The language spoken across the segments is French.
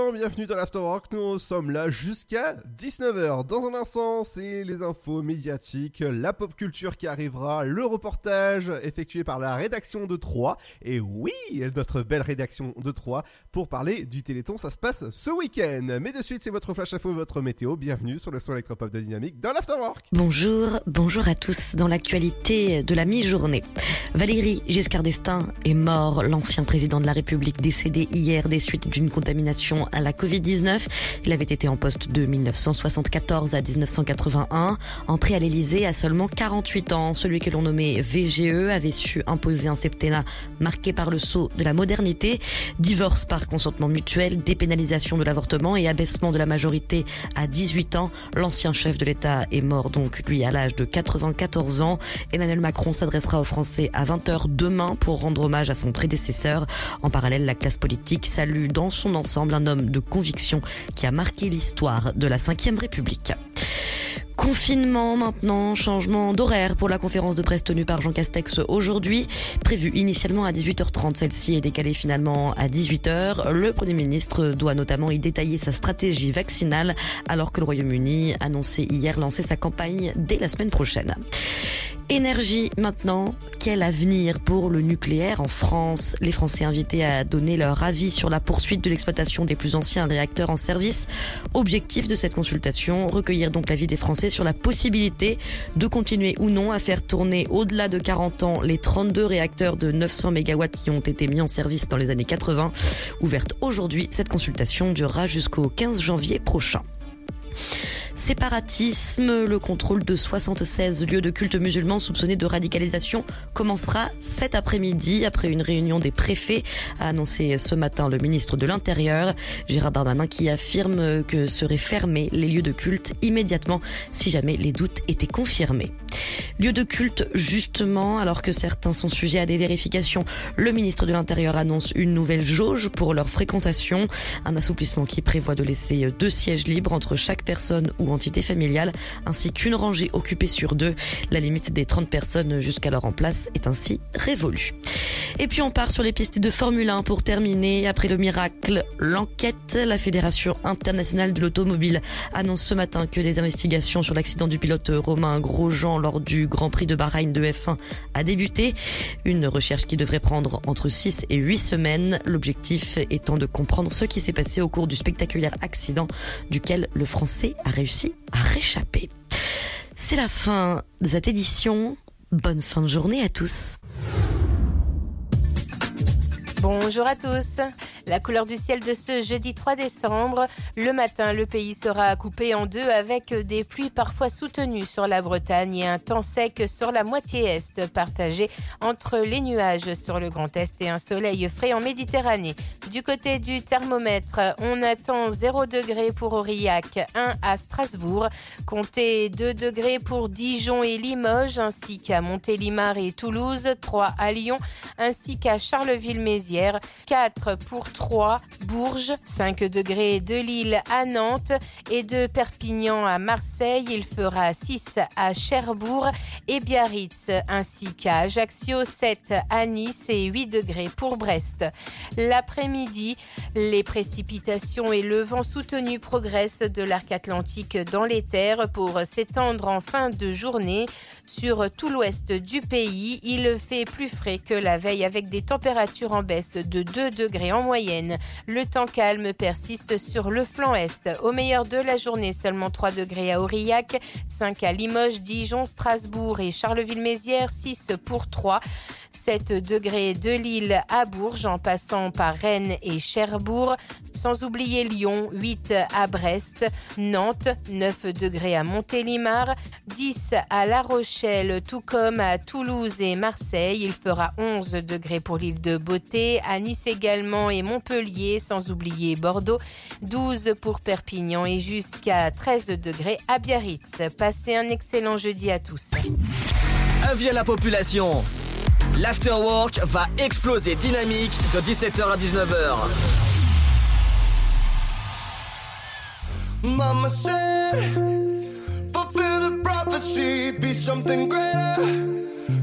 Bienvenue dans l'Afterwork, nous sommes là jusqu'à 19h. Dans un instant, c'est les infos médiatiques, la pop culture qui arrivera, le reportage effectué par la rédaction de 3, et oui, notre belle rédaction de 3, pour parler du Téléthon, ça se passe ce week-end. Mais de suite, c'est votre flash info, votre météo, bienvenue sur le son électropop de Dynamique dans l'Afterwork. Bonjour, bonjour à tous. Dans l'actualité de la mi-journée, Valérie Giscard d'Estaing est mort, l'ancien président de la République décédé hier des suites d'une contamination à la Covid-19. Il avait été en poste de 1974 à 1981. Entré à l'Élysée à seulement 48 ans, celui que l'on nommait VGE avait su imposer un septennat marqué par le saut de la modernité, divorce par consentement mutuel, dépénalisation de l'avortement et abaissement de la majorité à 18 ans. L'ancien chef de l'État est mort donc lui à l'âge de 94 ans. Emmanuel Macron s'adressera aux Français à 20h demain pour rendre hommage à son prédécesseur. En parallèle, la classe politique salue dans son ensemble un homme de conviction qui a marqué l'histoire de la Ve République. Confinement maintenant, changement d'horaire pour la conférence de presse tenue par Jean Castex aujourd'hui. Prévue initialement à 18h30, celle-ci est décalée finalement à 18h. Le Premier ministre doit notamment y détailler sa stratégie vaccinale alors que le Royaume-Uni annonçait hier lancer sa campagne dès la semaine prochaine. Énergie maintenant, quel avenir pour le nucléaire en France? Les Français invités à donner leur avis sur la poursuite de l'exploitation des plus anciens réacteurs en service. Objectif de cette consultation, recueillir donc l'avis des Français sur la possibilité de continuer ou non à faire tourner au-delà de 40 ans les 32 réacteurs de 900 MW qui ont été mis en service dans les années 80. Ouverte aujourd'hui, cette consultation durera jusqu'au 15 janvier prochain. Séparatisme, le contrôle de 76 lieux de culte musulmans soupçonnés de radicalisation commencera cet après-midi après une réunion des préfets, a annoncé ce matin le ministre de l'Intérieur, Gérard Darmanin, qui affirme que seraient fermés les lieux de culte immédiatement si jamais les doutes étaient confirmés. Lieu de culte, justement, alors que certains sont sujets à des vérifications, le ministre de l'Intérieur annonce une nouvelle jauge pour leur fréquentation, un assouplissement qui prévoit de laisser deux sièges libres entre chaque personne ou entité familiale, ainsi qu'une rangée occupée sur deux. La limite des 30 personnes jusqu'alors en place est ainsi révolue. Et puis on part sur les pistes de Formule 1 pour terminer. Après le miracle, l'enquête, la Fédération internationale de l'automobile annonce ce matin que les investigations sur l'accident du pilote Romain Grosjean lors du Grand Prix de Bahreïn de F1 a débuté. Une recherche qui devrait prendre entre 6 et 8 semaines. L'objectif étant de comprendre ce qui s'est passé au cours du spectaculaire accident duquel le Français a réussi à réchapper. C'est la fin de cette édition. Bonne fin de journée à tous. Bonjour à tous. La couleur du ciel de ce jeudi 3 décembre. Le matin, le pays sera coupé en deux avec des pluies parfois soutenues sur la Bretagne et un temps sec sur la moitié est, partagé entre les nuages sur le Grand Est et un soleil frais en Méditerranée. Du côté du thermomètre, on attend 0 degré pour Aurillac, 1 à Strasbourg, comptez 2 degrés pour Dijon et Limoges, ainsi qu'à Montélimar et Toulouse, 3 à Lyon, ainsi qu'à Charleville-Mézières, 4 pour 3, Bourges, 5 degrés de Lille à Nantes et de Perpignan à Marseille. Il fera 6 à Cherbourg et Biarritz, ainsi qu'à Ajaccio, 7 à Nice et 8 degrés pour Brest. L'après-midi, les précipitations et le vent soutenu progressent de l'arc atlantique dans les terres pour s'étendre en fin de journée. Sur tout l'ouest du pays, il fait plus frais que la veille avec des températures en baisse de 2 degrés en moyenne. Le temps calme persiste sur le flanc est. Au meilleur de la journée, seulement 3 degrés à Aurillac, 5 à Limoges, Dijon, Strasbourg et Charleville-Mézières, 6 pour 3. 7 degrés de Lille à Bourges en passant par Rennes et Cherbourg, sans oublier Lyon, 8 à Brest, Nantes, 9 degrés à Montélimar, 10 à La Rochelle, tout comme à Toulouse et Marseille. Il fera 11 degrés pour l'île de Beauté, à Nice également et Montpellier, sans oublier Bordeaux, 12 pour Perpignan et jusqu'à 13 degrés à Biarritz. Passez un excellent jeudi à tous. Avis à la population L'afterwork va exploser dynamique de 17h à 19h. Mama said, fulfill the prophecy, be something greater.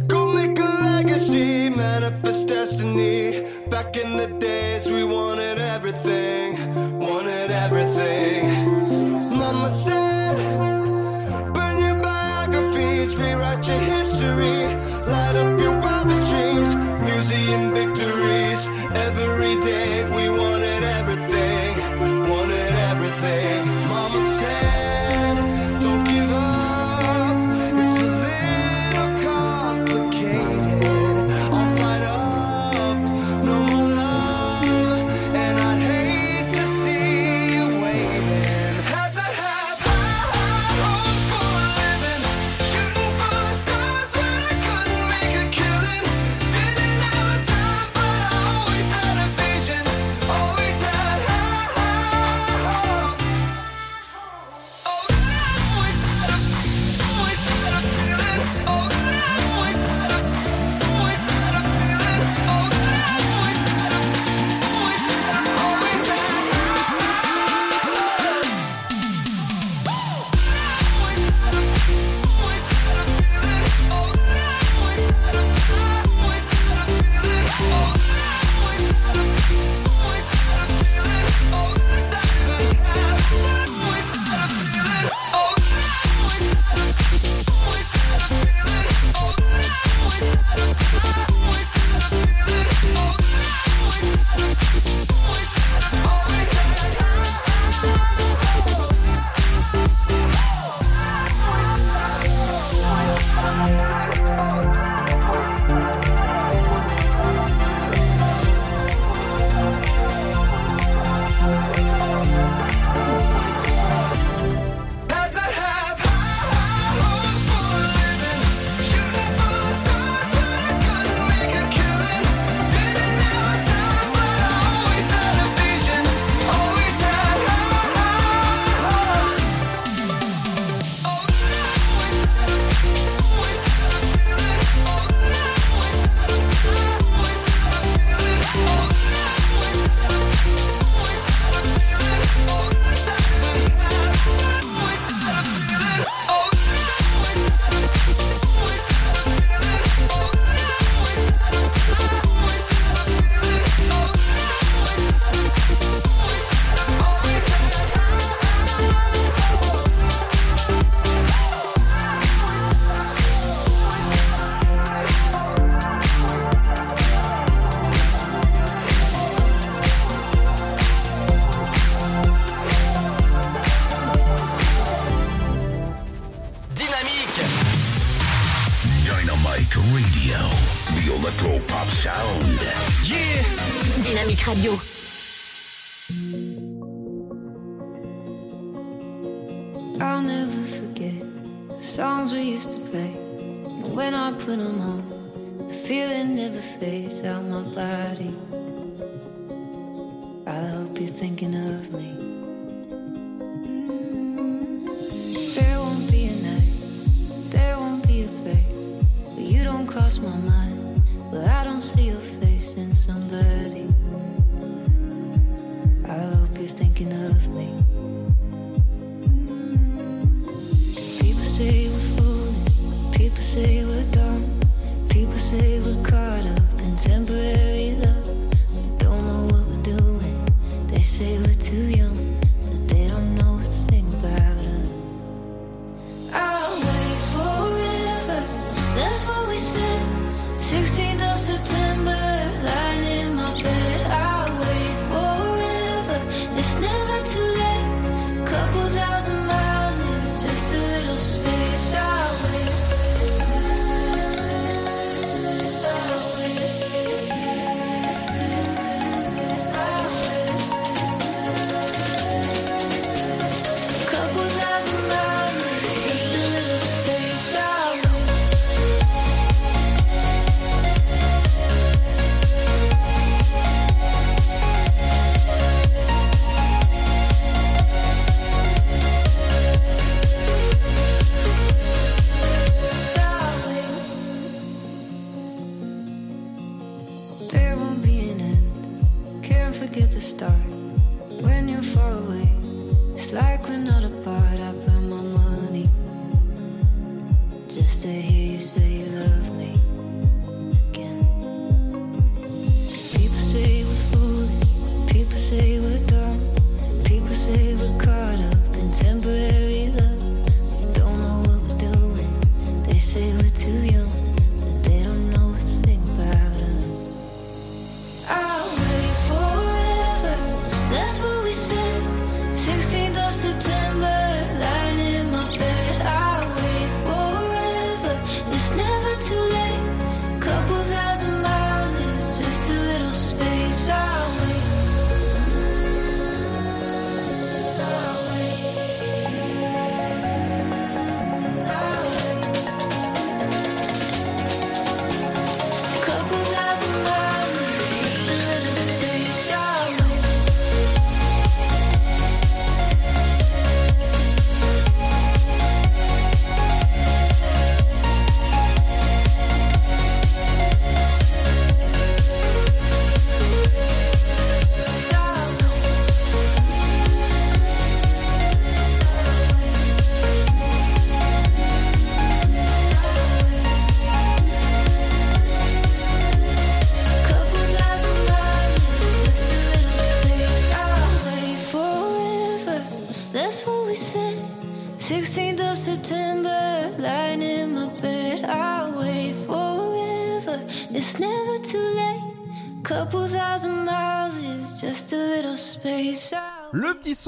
Go make a legacy, manifest destiny. Back in the days, we wanted everything, wanted everything. Mama said. Please rewrite your history. Light up your wildest dreams. Museum victories. Every day we wanted everything. Wanted everything.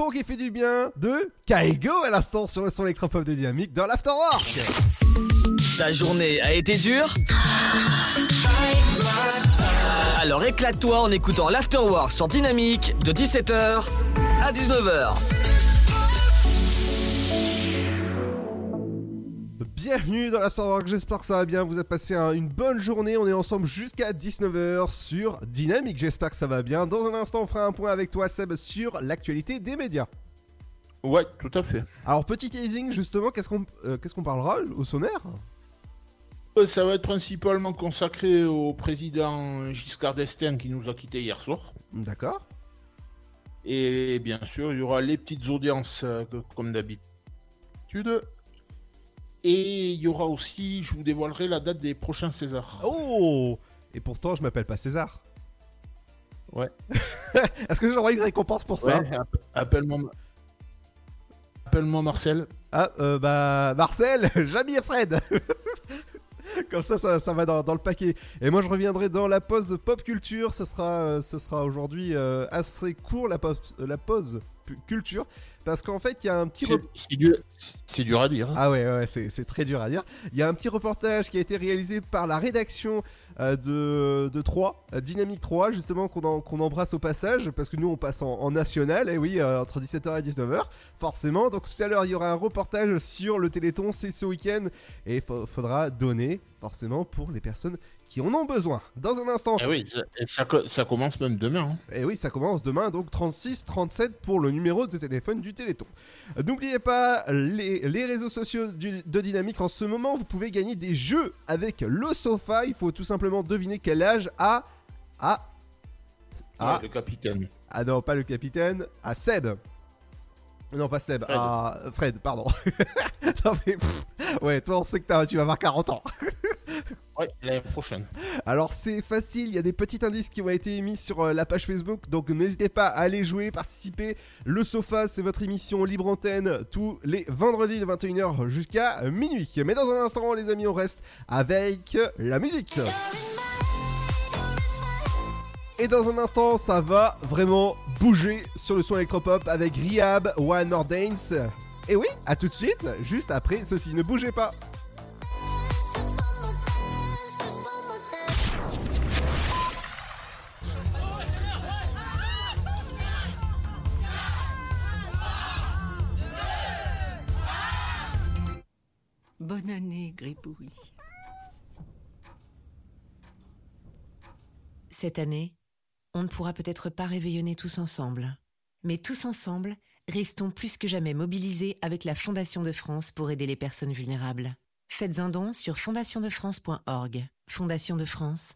Qui fait du bien de Kaigo à l'instant sur le son électropop de Dynamique dans l'Afterwork. Ta journée a été dure Alors éclate-toi en écoutant l'Afterwork sur Dynamique de 17h à 19h. Bienvenue dans l'Afterwork, j'espère que ça va bien, vous avez passé un- une bonne journée, on est ensemble jusqu'à 19h sur Dynamique, j'espère que ça va bien. Dans un instant on fera un point avec toi Seb sur l'actualité des médias. Ouais, tout à fait. Alors petit teasing justement, qu'est-ce qu'on euh, qu'est-ce qu'on parlera au sommaire? Euh, Ça va être principalement consacré au président Giscard d'Estaing qui nous a quittés hier soir. D'accord Et bien sûr, il y aura les petites audiences euh, comme d'habitude. Et il y aura aussi, je vous dévoilerai la date des prochains Césars. Oh Et pourtant je m'appelle pas César. Ouais. Est-ce que j'aurai une récompense pour ça Ouais, app- appelle-moi appelle-moi Marcel. Ah, euh, bah, Marcel, Jamie et Fred. Comme ça, ça, ça va dans, dans le paquet. Et moi, je reviendrai dans la pause pop culture. Ça sera, euh, ça sera aujourd'hui euh, assez court, la pause, la pause culture. Parce qu'en fait, il y a un petit. C'est dur, c'est dur à dire. hein. Ah ouais, ouais, c'est c'est très dur à dire. Il y a un petit reportage qui a été réalisé par la rédaction euh, de, de 3, euh, Dynamique 3, justement, qu'on en- qu'on embrasse au passage, parce que nous, on passe en, en national, et oui, euh, entre 17h et 19h, forcément. Donc tout à l'heure, il y aura un reportage sur le Téléthon, c'est ce week-end, et il faudra donner, forcément, pour les personnes qui en ont besoin. Dans un instant, Eh oui, ça, et ça co- ça commence même demain. hein. et oui, ça commence demain, donc 36 37 pour le numéro de téléphone du Téléthon. N'oubliez pas les, les réseaux sociaux du- de Dynamique. En ce moment, vous pouvez gagner des jeux avec le sofa. Il faut tout simplement deviner quel âge a. a. a. Ouais, le capitaine. ah non, pas le capitaine, à Seb. Non, pas Seb, Fred. à Fred, pardon. non, mais, pff, ouais, toi, on sait que tu vas avoir 40 ans. Ouais, l'année prochaine. Alors c'est facile, il y a des petits indices qui ont été mis sur euh, la page Facebook, donc n'hésitez pas à aller jouer, participer. Le Sofa, c'est votre émission libre antenne tous les vendredis de 21h jusqu'à minuit. Mais dans un instant, les amis, on reste avec la musique. Et dans un instant, ça va vraiment bouger sur le son électropop avec Rihab, One More Dance. Et oui, à tout de suite, juste après ceci. Ne bougez pas. Bonne année, Gribouille. Cette année, on ne pourra peut-être pas réveillonner tous ensemble. Mais tous ensemble, restons plus que jamais mobilisés avec la Fondation de France pour aider les personnes vulnérables. Faites un don sur fondationdefrance.org. Fondation de France,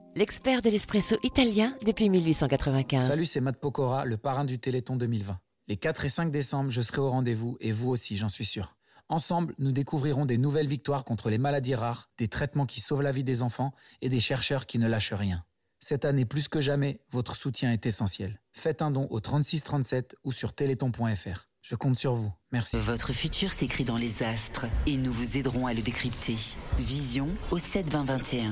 l'expert de l'espresso italien depuis 1895. Salut, c'est Matt Pokora, le parrain du Téléthon 2020. Les 4 et 5 décembre, je serai au rendez-vous et vous aussi, j'en suis sûr. Ensemble, nous découvrirons des nouvelles victoires contre les maladies rares, des traitements qui sauvent la vie des enfants et des chercheurs qui ne lâchent rien. Cette année, plus que jamais, votre soutien est essentiel. Faites un don au 3637 ou sur téléthon.fr. Je compte sur vous. Merci. Votre futur s'écrit dans les astres et nous vous aiderons à le décrypter. Vision au 7 20 21.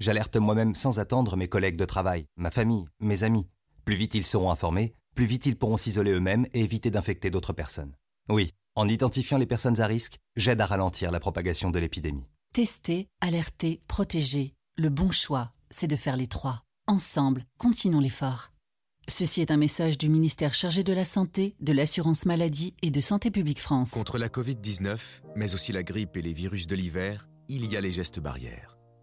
j'alerte moi-même sans attendre mes collègues de travail, ma famille, mes amis. Plus vite ils seront informés, plus vite ils pourront s'isoler eux-mêmes et éviter d'infecter d'autres personnes. Oui, En identifiant les personnes à risque, j'aide à ralentir la propagation de l'épidémie. Tester, alerter, protéger. Le bon choix, c'est de faire les trois. Ensemble, continuons l'effort. Ceci est un message du ministère chargé de la Santé, de l'Assurance Maladie et de Santé Publique France. Contre la Covid-19, mais aussi la grippe et les virus de l'hiver, il y a les gestes barrières.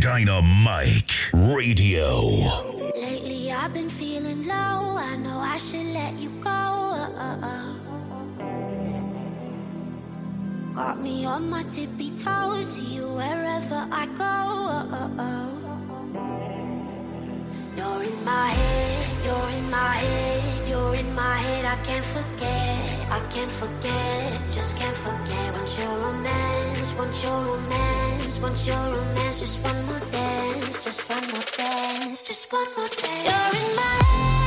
Dynamite Radio. Lately I've been feeling low. I know I should let you go. Got me on my tippy toes. See you wherever I go. You're in my head. You're in my head. You're in my head. I can't forget. I can't forget. Just can't forget. Want your romance. Want your romance. Want your romance. Just one more dance. Just one more dance. Just one more dance. You're in my head.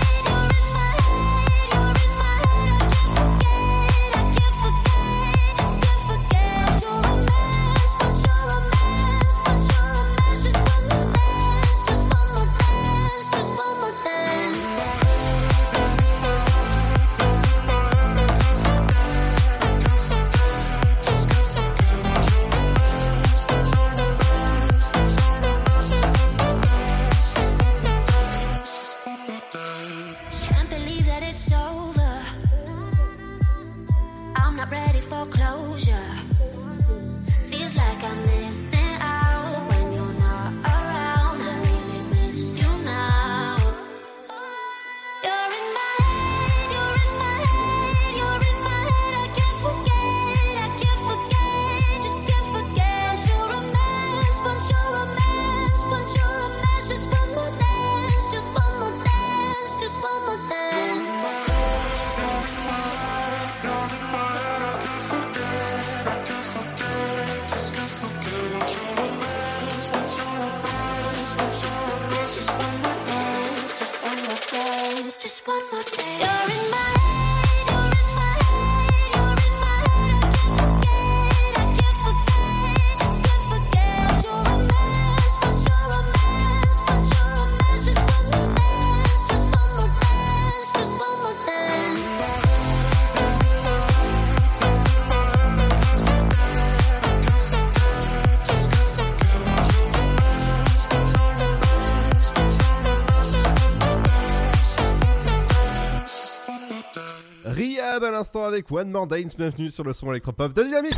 Avec One More Dance, bienvenue sur le son électropop de Dynamique.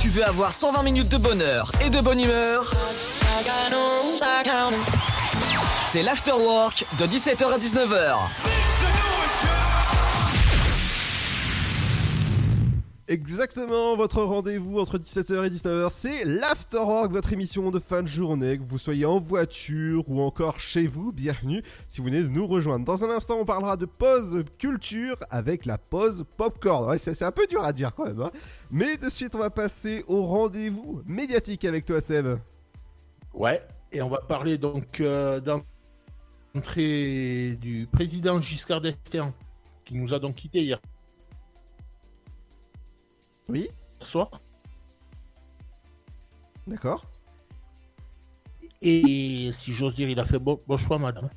Tu veux avoir 120 minutes de bonheur et de bonne humeur? C'est l'afterwork de 17h à 19h. Exactement, votre rendez-vous entre 17h et 19h, c'est l'Afterwork, votre émission de fin de journée, que vous soyez en voiture ou encore chez vous, bienvenue si vous venez de nous rejoindre. Dans un instant, on parlera de pause culture avec la pause popcorn. Ouais, c'est un peu dur à dire quand même, hein. mais de suite, on va passer au rendez-vous médiatique avec toi, Seb. Ouais, et on va parler donc euh, d'entrée du président Giscard d'Estaing, qui nous a donc quitté hier Oui. soir. D'accord. Et si j'ose dire, il a fait bon, bon choix, madame.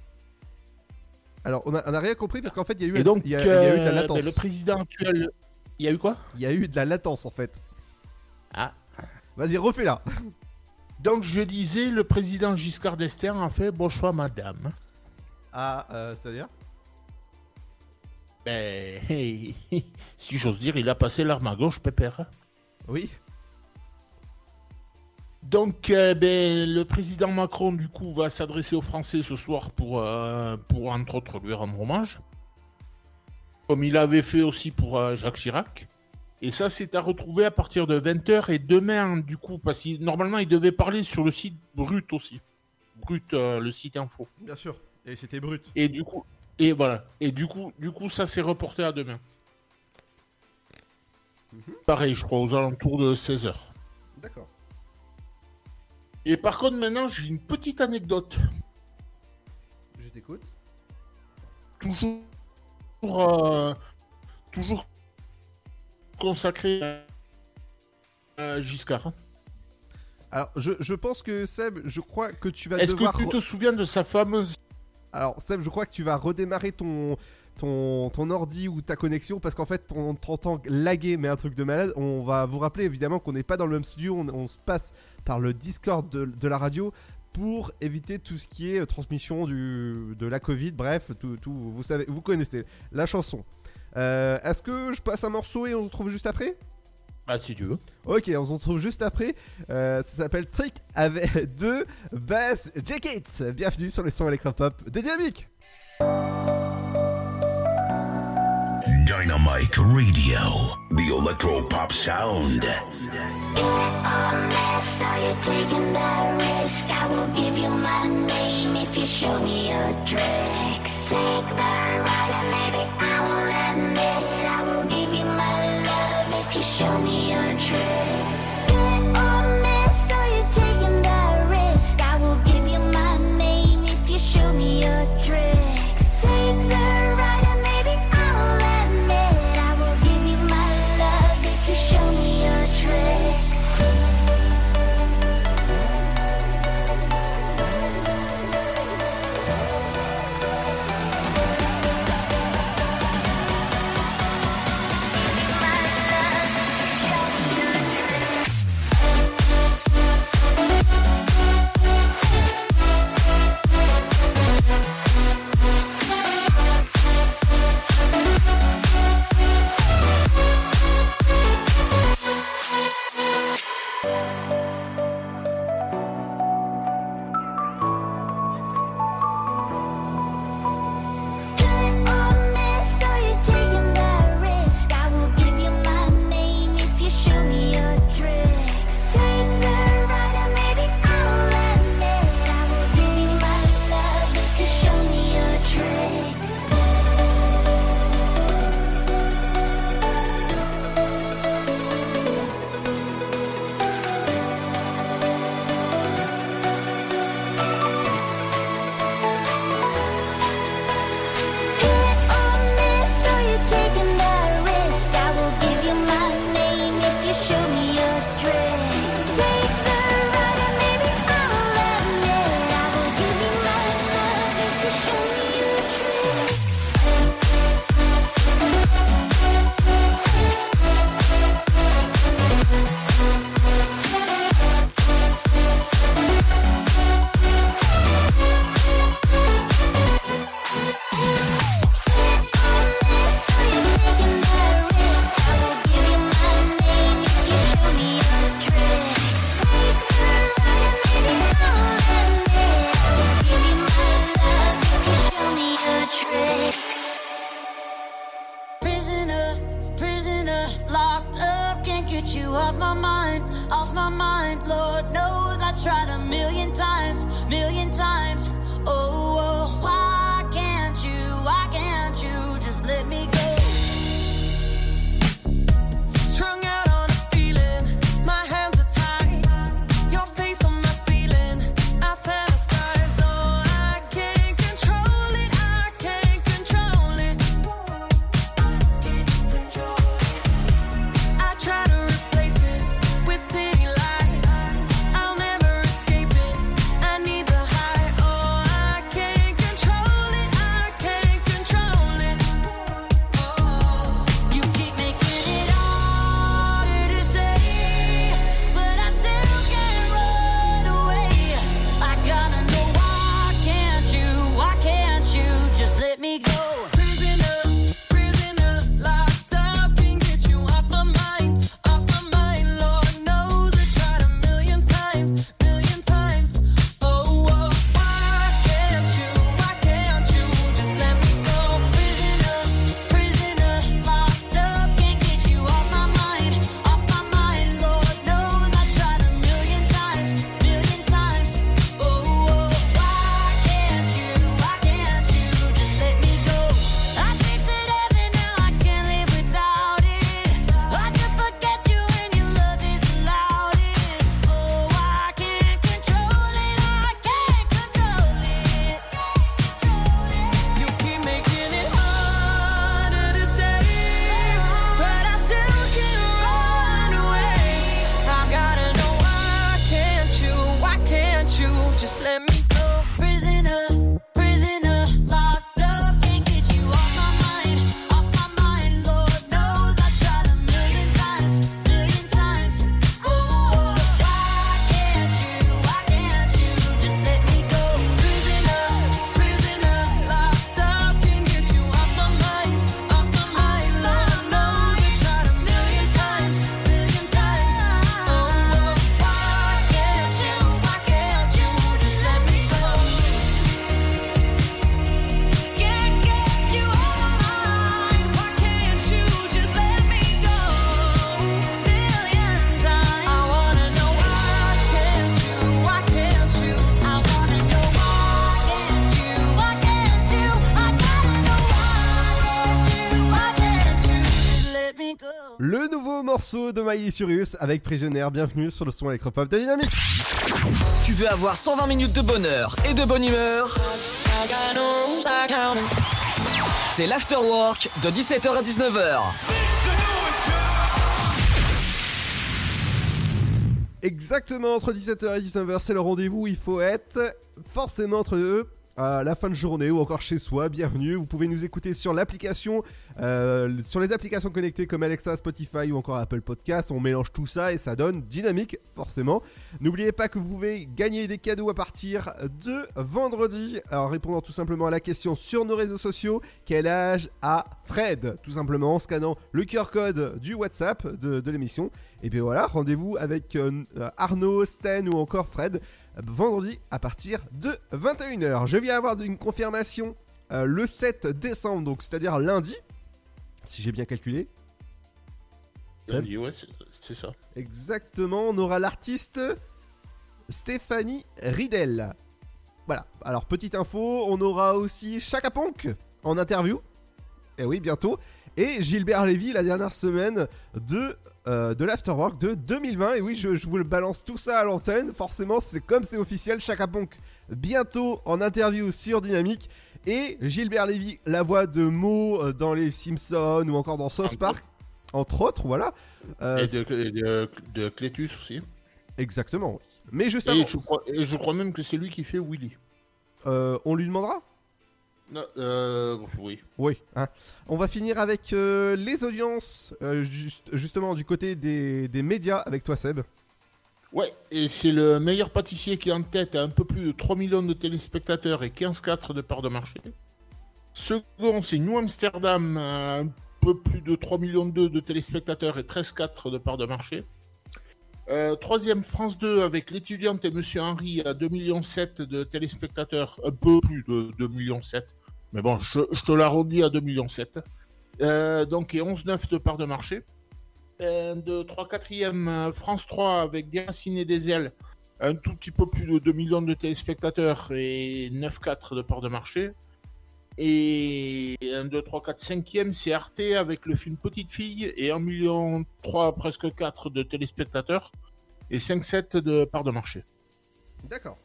Alors, on a, on a rien compris parce qu'en fait, il y a eu, Et donc, il y a- il y a eu de la euh, latence. le président actuel. Il y a eu quoi? Il y a eu de la latence en fait. Ah. Vas-y, refais-la. Donc, je disais, le président Giscard d'Estaing a fait bon choix, madame. Ah, euh, c'est-à-dire? Ben, hey, si j'ose dire, il a passé l'arme à gauche, Pépère. Oui. Donc, euh, ben, le président Macron, du coup, va s'adresser aux Français ce soir pour, euh, pour entre autres, lui rendre hommage. comme il avait fait aussi pour euh, Jacques Chirac. Et ça, c'est à retrouver à partir de 20h et demain, du coup, parce que normalement, il devait parler sur le site Brut aussi. Brut, le site info. Bien sûr. Et c'était brut. Et du coup, et voilà. Et du coup, du coup, ça s'est reporté à demain. Pareil, je crois, aux alentours de 16h. D'accord. Et par contre, maintenant, j'ai une petite anecdote. Je t'écoute. Toujours, euh, toujours consacré à, à Giscard. Alors, je, je pense que Seb, je crois que tu vas Est-ce devoir. que tu te souviens de sa fameuse Alors, Seb, je crois que tu vas redémarrer ton, ton, ton ordi ou ta connexion parce qu'en fait, on t'entend laguer, mais un truc de malade. On va vous rappeler évidemment qu'on n'est pas dans le même studio, on, se passe par le Discord de, la radio pour éviter tout ce qui est transmission du, de la Covid. Bref, tout, tout, vous savez, vous connaissez la chanson. Euh, Est-ce que je passe un morceau et on se retrouve juste après? Bah, si tu veux. Ok, on se retrouve juste après. Euh, ça s'appelle Trick avec de Bass Jackets. Bienvenue sur les sons électropop de Dynamique. Dynamite Radio, the electro pop sound. So you're taking that risk. I will give you my name if you show me your tricks. Take the ride and maybe I will admit show me your morceau de Miley Cyrus avec Prisoner. Bienvenue sur le son électropop de Dynamique. Tu veux avoir 120 minutes de bonheur et de bonne humeur? C'est l'afterwork de 17h à 19h. Exactement, entre 17h et 19h, c'est le rendez-vous. Il faut être forcément entre eux la fin de journée ou encore chez soi. Bienvenue. Vous pouvez nous écouter sur l'application, euh, sur les applications connectées comme Alexa, Spotify ou encore Apple Podcast. On mélange tout ça et ça donne dynamique, forcément. N'oubliez pas que vous pouvez gagner des cadeaux à partir de vendredi. En répondant tout simplement à la question sur nos réseaux sociaux quel âge a Fred? Tout simplement en scannant le QR code du WhatsApp de, de l'émission. Et bien voilà, rendez-vous avec euh, Arnaud, Sten ou encore Fred vendredi à partir de 21h. Je viens avoir une confirmation euh, le 7 décembre, donc c'est-à-dire lundi, si j'ai bien calculé. Lundi, ouais, c'est- ça. Exactement, on aura l'artiste Stéphanie Ridel. Voilà, alors petite info, on aura aussi Chaka Ponk en interview. Et oui, bientôt. Et Gilbert Lévy la dernière semaine de, euh, de l'Afterwork de 2020. Et oui, je, je vous le balance tout ça à l'antenne. Forcément, c'est comme c'est officiel. Chaka Ponk bientôt en interview sur Dynamique. Et Gilbert Lévy, la voix de Mo euh, dans les Simpsons ou encore dans South Park. Entre autres, voilà. Euh, et de, de, de Clétus aussi. Exactement. Mais juste Et avant, je, crois, et je crois même que c'est lui qui fait Willy. euh, on lui demandera? Non, euh, oui. Oui. hein. On va finir avec euh, les audiences, euh, juste- justement du côté des, des médias avec toi Seb. Ouais, et c'est le meilleur pâtissier qui est en tête à un peu plus de 3 millions de téléspectateurs et 15,4 de part de marché. Second, c'est New Amsterdam, un peu plus de 3 millions de téléspectateurs et 13,4 de part de marché. Euh, troisième, France 2 avec l'étudiante et Monsieur Henry à 2,7 millions de téléspectateurs, un peu plus de 2,7 millions. Mais bon, je, je te l'arrondis à 2,7 millions. Euh, donc, et 11,9 de part de marché. 1, 2, 3, 4e, France 3 avec Déraciné des ailes, un tout petit peu plus de 2 millions de téléspectateurs et 9,4 de part de marché. Et 1, 2, 3, 4, 5e, c'est Arte avec le film Petite Fille et 1 million 3, presque 4 de téléspectateurs et 5,7 de part de marché. D'accord.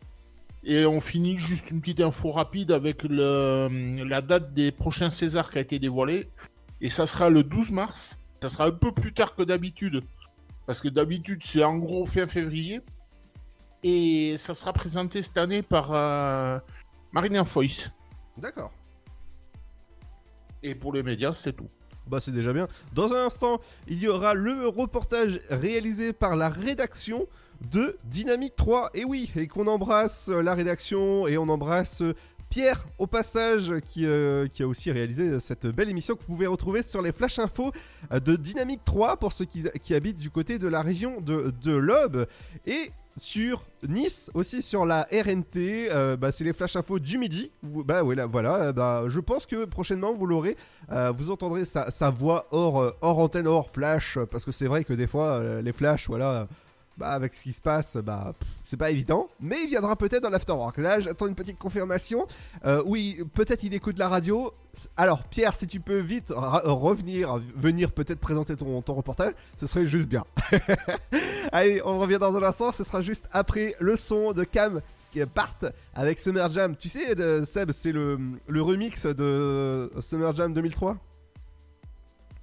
Et on finit juste une petite info rapide avec le, la date des prochains Césars qui a été dévoilée. Et ça sera le 12 mars. Ça sera un peu plus tard que d'habitude. Parce que d'habitude, c'est en gros fin février. Et ça sera présenté cette année par euh, Marina Foïs. D'accord. Et pour les médias, c'est tout. Bah c'est déjà bien. Dans un instant, il y aura le reportage réalisé par la rédaction de Dynamique 3. Et oui, et qu'on embrasse euh, la rédaction et on embrasse euh, Pierre au passage qui, euh, a aussi réalisé cette belle émission que vous pouvez retrouver sur les flash infos euh, de Dynamique 3 pour ceux qui, habitent du côté de la région de, de. Et sur Nice, aussi sur la RNT, bah, c'est les flash infos du midi. Bah ouais, là, voilà, bah, je pense que prochainement vous l'aurez. Vous entendrez sa, voix hors, antenne, hors flash, parce que c'est vrai que des fois, les flashs, voilà, bah, avec ce qui se passe, bah, c'est pas évident. Mais il viendra peut-être dans l'afterwork. Là, j'attends une petite confirmation. Euh, oui, peut-être il écoute la radio. Alors, Pierre, si tu peux vite revenir, venir peut-être présenter ton, ton reportage, ce serait juste bien. Allez, on revient dans un instant. Ce sera juste après le son de Cam qui part avec Summer Jam. Tu sais, Seb, c'est le, le remix de Summer Jam 2003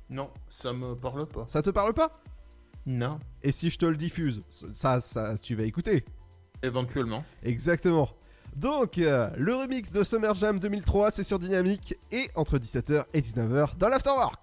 Non, ça me parle pas. Ça te parle pas? Non. Et si je te le diffuse, ça, ça, tu vas écouter. Éventuellement. Exactement. Donc, euh, le remix de Summer Jam 2003, c'est sur Dynamique et entre 17h et 19h dans l'Afterwork.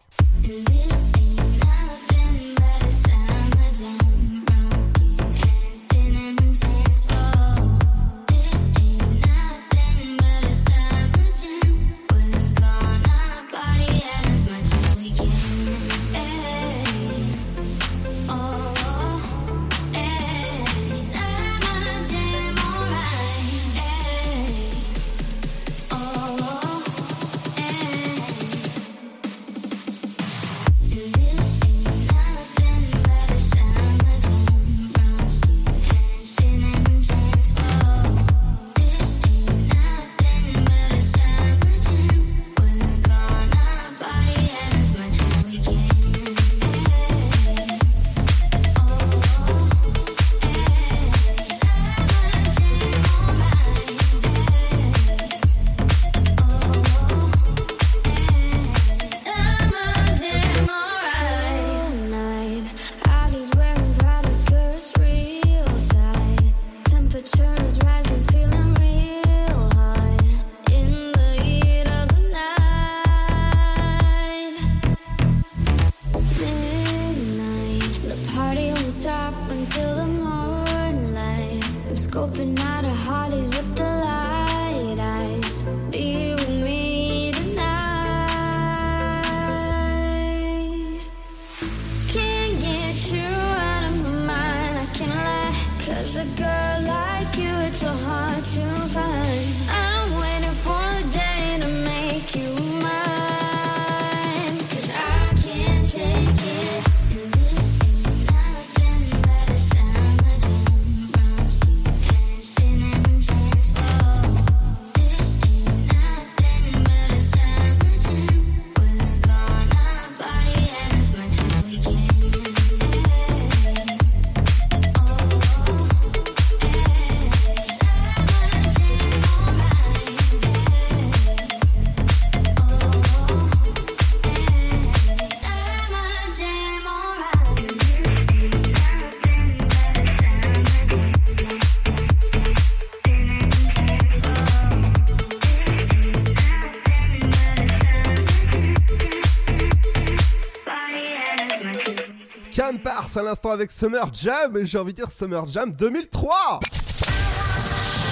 À l'instant avec Summer Jam, et j'ai envie de dire Summer Jam 2003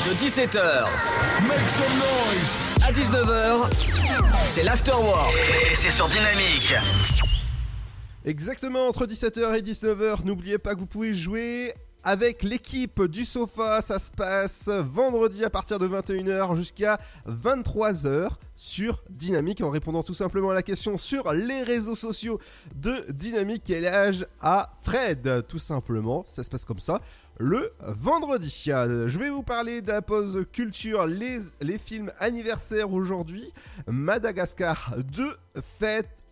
De 17h Make some noise. À 19h, c'est l'afterwork et c'est sur Dynamique. Exactement entre 17h et 19h, n'oubliez pas que vous pouvez jouer avec l'équipe du sofa, ça se passe vendredi à partir de 21h jusqu'à 23h sur Dynamique en répondant tout simplement à la question sur les réseaux sociaux de Dynamique quel âge a Fred tout simplement, ça se passe comme ça le vendredi. Je vais vous parler de la pause culture, les, les films anniversaires aujourd'hui. Madagascar 2 fête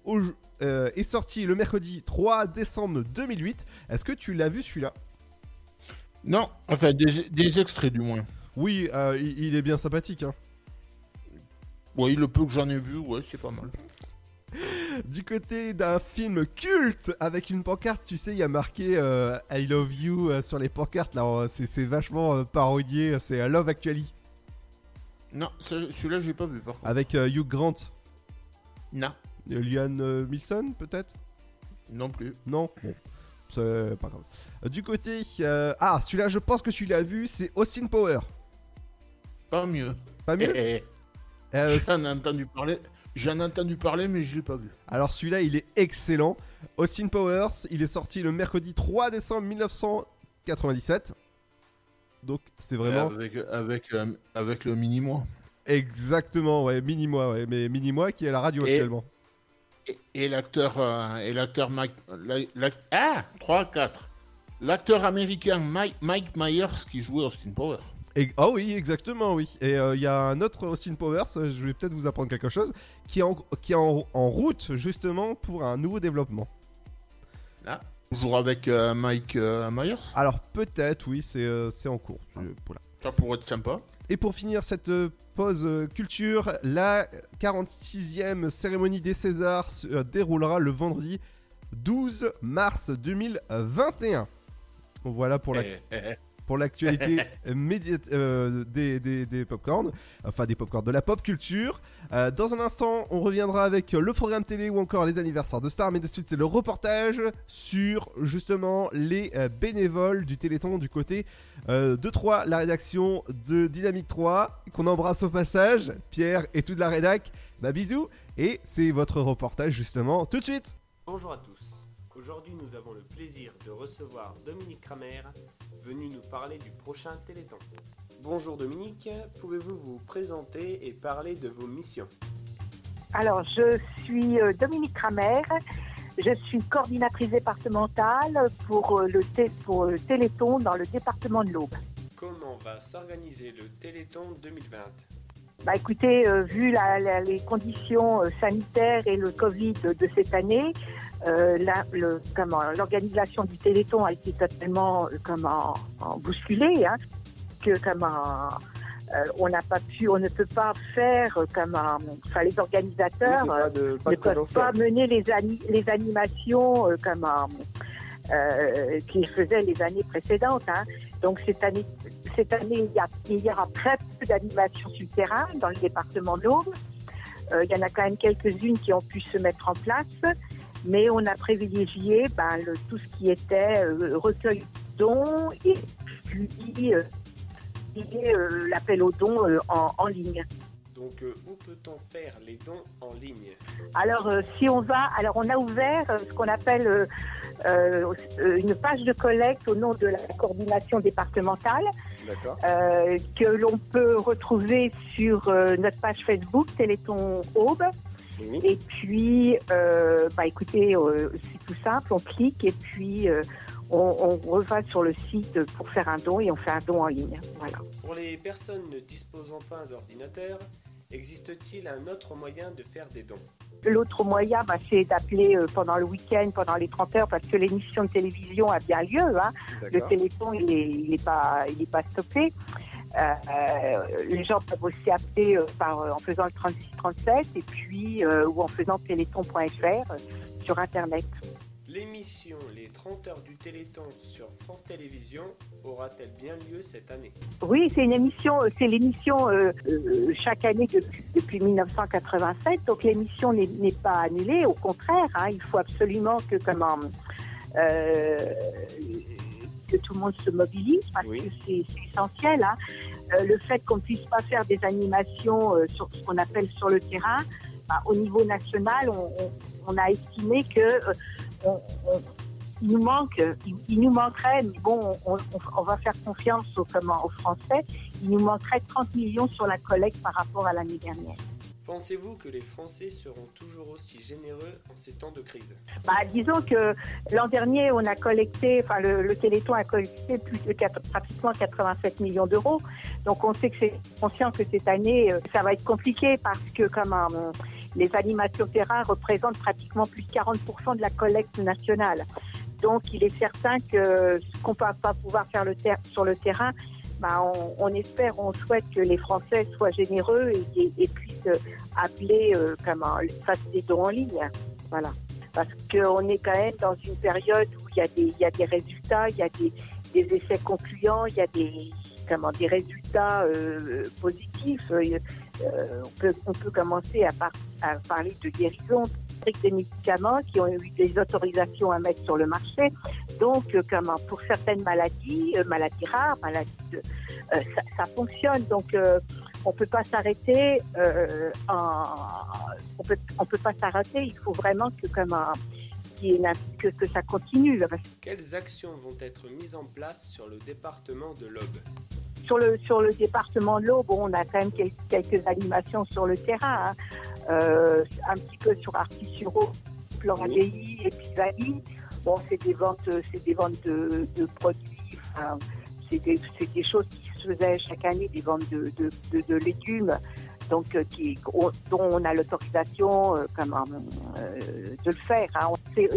euh, est sorti le mercredi 3 décembre 2008. Est-ce que tu l'as vu celui-là? Non, enfin des, des extraits du moins. Oui, euh, il, il est bien sympathique. hein. Oui, le peu que j'en ai vu, ouais, c'est pas mal. Du côté d'un film culte avec une pancarte, tu sais, il y a marqué euh, I love you euh, sur les pancartes. Là, c'est vachement parodié. C'est Love Actually Non, ce- celui-là, j'ai pas vu par contre. avec Hugh Grant. Non. Liam euh, Wilson, peut-être? Non plus. Non? Bon, c'est pas grave. Euh, Du côté. euh, ah, celui-là, je pense que tu l'as vu, c'est Austin Power. Pas mieux. Pas mieux Eh, eh. Euh, J'en ai entendu parler. J'en ai entendu parler, mais je l'ai pas vu. Alors celui-là, il est excellent. Austin Powers, il est sorti le mercredi 3 décembre 1997. Donc c'est vraiment Avec, avec, euh, avec le mini-moi. exactement, ouais, mini-moi, ouais, mais mini-moi qui est à la radio Et- actuellement. Et, l'acteur. euh, et l'acteur Mike. ah 3, 4. L'acteur américain Mike, Mike Myers qui jouait Austin Power. Et, oh oui, exactement, oui. Et euh, il y a un autre Austin Powers, euh, je vais peut-être vous apprendre quelque chose, qui est en, qui est en, en route justement pour un nouveau développement. Là. Toujours avec euh, Mike euh, Myers? Alors peut-être, oui, c'est c'est en cours. Voilà. Ça pourrait être sympa. Et pour finir cette pause culture, la 46e cérémonie des Césars se euh, déroulera le vendredi 12 mars 2021. Voilà pour la Eh, eh, eh. Pour l'actualité média- euh, des, des, des popcorn, enfin des popcorn de la pop culture. Euh, dans un instant, on reviendra avec le programme télé ou encore les anniversaires de stars, mais de suite c'est le reportage sur justement les euh, bénévoles du Téléthon du côté euh, de 3, la rédaction de Dynamique 3, qu'on embrasse au passage, Pierre et toute la rédac. Bah bisous, et c'est votre reportage justement tout de suite. Bonjour à tous. Aujourd'hui, nous avons le plaisir de recevoir Dominique Kramer, venu nous parler du prochain Téléthon. Bonjour Dominique, pouvez-vous vous présenter et parler de vos missions? Alors, je suis euh, Dominique Kramer. Je suis coordinatrice départementale pour euh, le, pour le Téléthon dans le département de l'Aube. Comment va s'organiser le Téléthon 2020 Bah, écoutez, euh, vu la- la- les conditions euh, sanitaires et le Covid de cette année, euh, comment, l'organisation du Téléthon a été totalement euh, comment, en bousculée. Hein, que comment, euh, on n'a pas pu, on ne peut pas faire euh, comment, enfin les organisateurs Oui, c'est pas de- euh, pas ne peuvent pas mener les, ani- les animations euh, comment, euh, qu'il faisait les années précédentes. hein. Donc cette année, cette année, il y, a, il y aura très peu d'animations sur le terrain dans le département de l'Aube. Euh, il y en a quand même quelques-unes qui ont pu se mettre en place, mais on a privilégié ben, le- tout ce qui était euh, recueil de dons et puis euh, et, euh, l'appel aux dons en, en ligne. Donc, où peut-on faire les dons en ligne? Alors, si on va, alors on a ouvert ce qu'on appelle une page de collecte au nom de la coordination départementale que l'on peut retrouver sur notre page Facebook Téléthon Aube. Et puis, euh, bah écoutez, euh, c'est tout simple, on clique et puis euh, on, on sur le site pour faire un don et on fait un don en ligne. Voilà. Pour les personnes ne disposant pas d'ordinateur, existe-t-il un autre moyen de faire des dons? L'autre moyen, bah, c'est d'appeler euh, pendant le week-end, pendant les 30 heures, parce que l'émission de télévision a bien lieu. Hein. Le téléphone, il n'est il est pas, il est pas stoppé. Euh, les gens peuvent aussi appeler euh, par, euh, en faisant le 3637 et puis ou en faisant téléthon.fr sur Internet. L'émission Les 30 heures du Téléthon sur France Télévisions aura-t-elle bien lieu cette année? Oui, c'est une émission, c'est l'émission euh, euh, chaque année depuis, depuis 1987. Donc l'émission n'est n'est pas annulée, au contraire. hein, il faut absolument que comment euh, que tout le monde se mobilise parce que c'est c'est essentiel. hein. Euh, le fait qu'on ne puisse pas faire des animations euh, sur ce qu'on appelle sur le terrain, bah, au niveau national, on, on- on a estimé que euh, on- il nous manque, il, il nous manquerait, mais bon, on, va faire confiance aux, comment, aux Français, il nous manquerait 30 millions sur la collecte par rapport à l'année dernière. Pensez-vous que les Français seront toujours aussi généreux en ces temps de crise? Bah, disons que l'an dernier, on a collecté, enfin le, Téléthon a collecté plus de pratiquement 87 millions d'euros. Donc on sait que c'est conscient que cette année, euh, ça va être compliqué parce que comme euh, les animations terrain représentent pratiquement plus de 40% de la collecte nationale. Donc il est certain que ce qu'on ne va pas pouvoir faire sur le terrain, bah, on, espère, on souhaite que les Français soient généreux et, et- appeler, euh, comment, fassent des dons en ligne. Voilà. Parce qu'on est quand même dans une période où il y a des, il y a des résultats, il y a des, des essais concluants, il y a des, comment, des résultats euh, positifs. Euh, euh, on, peut, on peut commencer à, par- à parler de guérison des médicaments qui ont eu des autorisations à mettre sur le marché. Donc, euh, comment, pour certaines maladies, euh, maladies rares, euh, ça, ça fonctionne. Donc, euh, on peut pas s'arrêter. euh, on peut, on peut pas s'arrêter. Il faut vraiment que, une- que, que ça continue. Que Quelles actions vont être mises en place sur le département de l'Aube? Sur le sur le département de l'eau, bon, on a quand même quel- quelques animations sur le terrain, hein. Euh, un petit peu sur Artisuro, Plan ADI et Pisani. Bon, c'est des ventes, c'est des ventes de, de produits. c'est des, des choses qui se faisaient chaque année, des ventes de, de, de, de légumes. Donc, euh, qui, dont on a l'autorisation euh, comment, euh, de le faire. hein. On-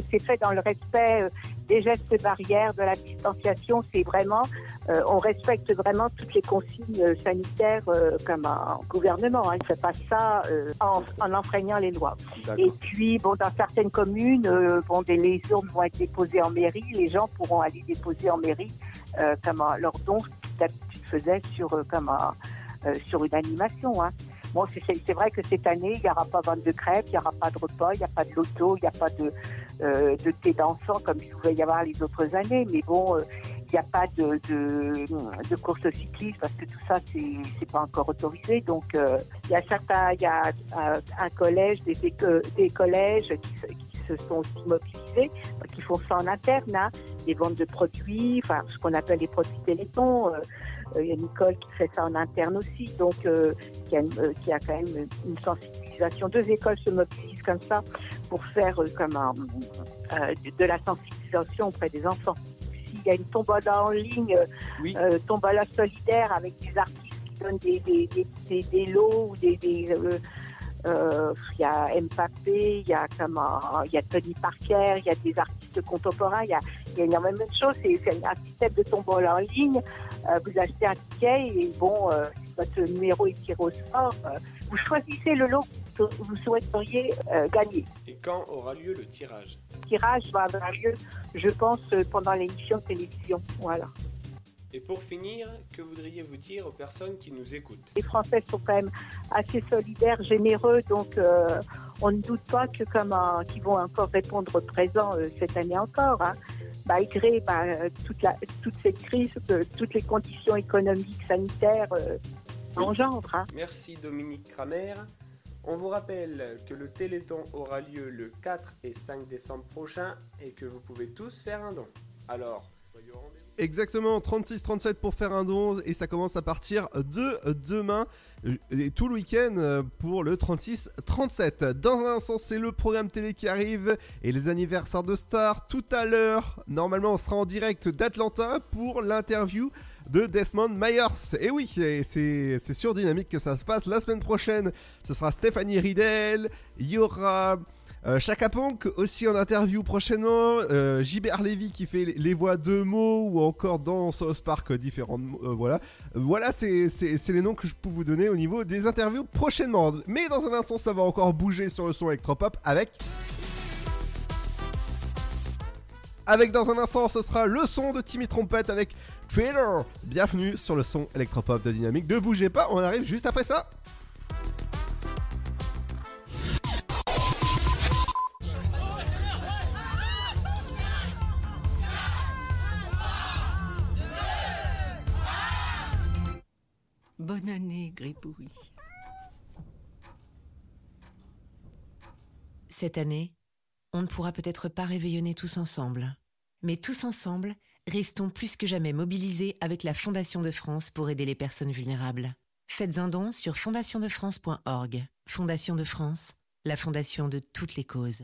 C'est fait dans le respect euh, des gestes barrières, de la distanciation. C'est vraiment, euh, on respecte vraiment toutes les consignes sanitaires comme un gouvernement. hein. Il ne fait pas ça en, en enfreignant les lois. Et puis, bon, dans certaines communes, bon, des, les urnes vont être déposées en mairie. Les gens pourront aller déposer en mairie comme un- leurs dons faisaient sur, euh, comme un- euh, sur une animation. Hein. Bon, c'est- vrai que cette année, il n'y aura pas vente de crêpes, il n'y aura pas de repas, il n'y a pas de loto, il n'y a pas de, euh, de thé dansant comme il pouvait y avoir les autres années. Mais bon, euh, il n'y a pas de, de, course cycliste parce que tout ça, c'est pas encore autorisé. Donc, euh, il y a certains, il y a euh, un collège, des, collèges qui, se- sont mobilisés, qui font ça en interne, hein, des ventes de produits, enfin, ce qu'on appelle les produits téléthon. euh, euh, Il y a Nicole qui fait ça en interne aussi, donc euh, qui, a, une- euh, qui a quand même une sensibilisation. Deux écoles se mobilisent comme ça pour faire euh, comme un, euh, de, la sensibilisation auprès des enfants. S'il y a une tombola en ligne, euh, euh, tombola solidaire avec des artistes qui donnent des, des, des, des- des lots ou des... euh, euh, il y a Mbappé, il y a comment, il y a Tony Parker, il y a des artistes contemporains, il y a, y a énormément de choses. C'est un système de tombola en ligne. Euh, vous achetez un ticket et bon, euh, votre numéro est tiré au sort, euh, vous choisissez le lot que vous souhaiteriez gagner. Et quand aura lieu le tirage? Le tirage va avoir lieu, je pense, pendant l'émission de télévision. Voilà. Et pour finir, que voudriez-vous dire aux personnes qui nous écoutent? Les Français sont quand même assez solidaires, généreux, donc euh, on ne doute pas que comme un- qu'ils vont encore répondre présent euh, cette année encore, hein, malgré bah, euh, toute, la, toute cette crise, que toutes les conditions économiques, sanitaires euh, engendrent. hein. Merci Dominique Kramer. On vous rappelle que le Téléthon aura lieu le 4 et 5 décembre prochain et que vous pouvez tous faire un don. Alors. Exactement, 36-37 pour faire un don et ça commence à partir de demain et tout le week-end euh, pour le 36-37. Dans un instant, c'est le programme télé qui arrive et les anniversaires de stars. Tout à l'heure, normalement, on sera en direct d'Atlanta pour l'interview de Desmond Myers. Et oui, c'est sur Dynamique que ça se passe. La semaine prochaine, ce sera Stéphanie Riedel, il y aura euh, Chaka Ponk aussi en interview prochainement, euh, Gilbert Lévy qui fait les- voix de mots ou encore dans South Park euh, différentes euh, voilà. Voilà, c'est les noms que je peux vous donner au niveau des interviews prochainement. Mais dans un instant, ça va encore bouger sur le son électropop avec avec dans un instant, ce sera le son de Timmy Trompette avec Trailer. Bienvenue sur le son électropop de Dynamique. Ne bougez pas, on arrive juste après ça. Bonne année, Gribouille. Cette année, on ne pourra peut-être pas réveillonner tous ensemble. Mais tous ensemble, restons plus que jamais mobilisés avec la Fondation de France pour aider les personnes vulnérables. Faites un don sur fondationdefrance.org. Fondation de France, la fondation de toutes les causes.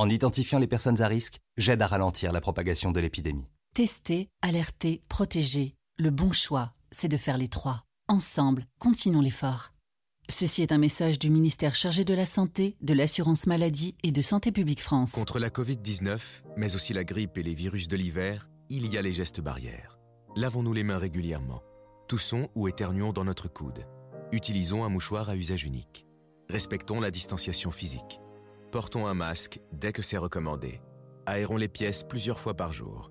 en identifiant les personnes à risque, j'aide à ralentir la propagation de l'épidémie. Tester, alerter, protéger. Le bon choix, c'est de faire les trois. Ensemble, continuons l'effort. Ceci est un message du ministère chargé de la Santé, de l'Assurance Maladie et de Santé Publique France. Contre la Covid-19, mais aussi la grippe et les virus de l'hiver, il y a les gestes barrières. Lavons-nous les mains régulièrement. Toussons ou éternuons dans notre coude. Utilisons un mouchoir à usage unique. Respectons la distanciation physique. Portons un masque dès que c'est recommandé. Aérons les pièces plusieurs fois par jour.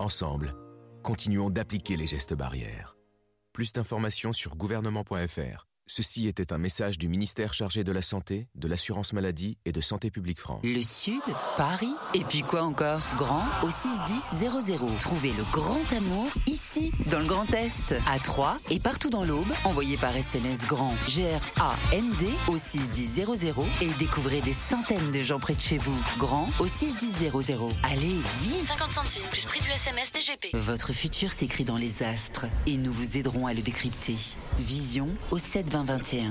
Ensemble, continuons d'appliquer les gestes barrières. Plus d'informations sur gouvernement.fr. Ceci était un message du ministère chargé de la Santé, de l'Assurance Maladie et de Santé Publique France. Le Sud, Paris, et puis quoi encore? Grand au 61000. Trouvez le grand amour ici, dans le Grand Est, à Troyes et partout dans l'Aube. Envoyez par SMS grand G-R-A-N-D au 61000 et découvrez des centaines de gens près de chez vous. Grand au 61000. Allez, vite 50 centimes plus prix du SMS DGP. Votre futur s'écrit dans les astres et nous vous aiderons à le décrypter. Vision au 72021.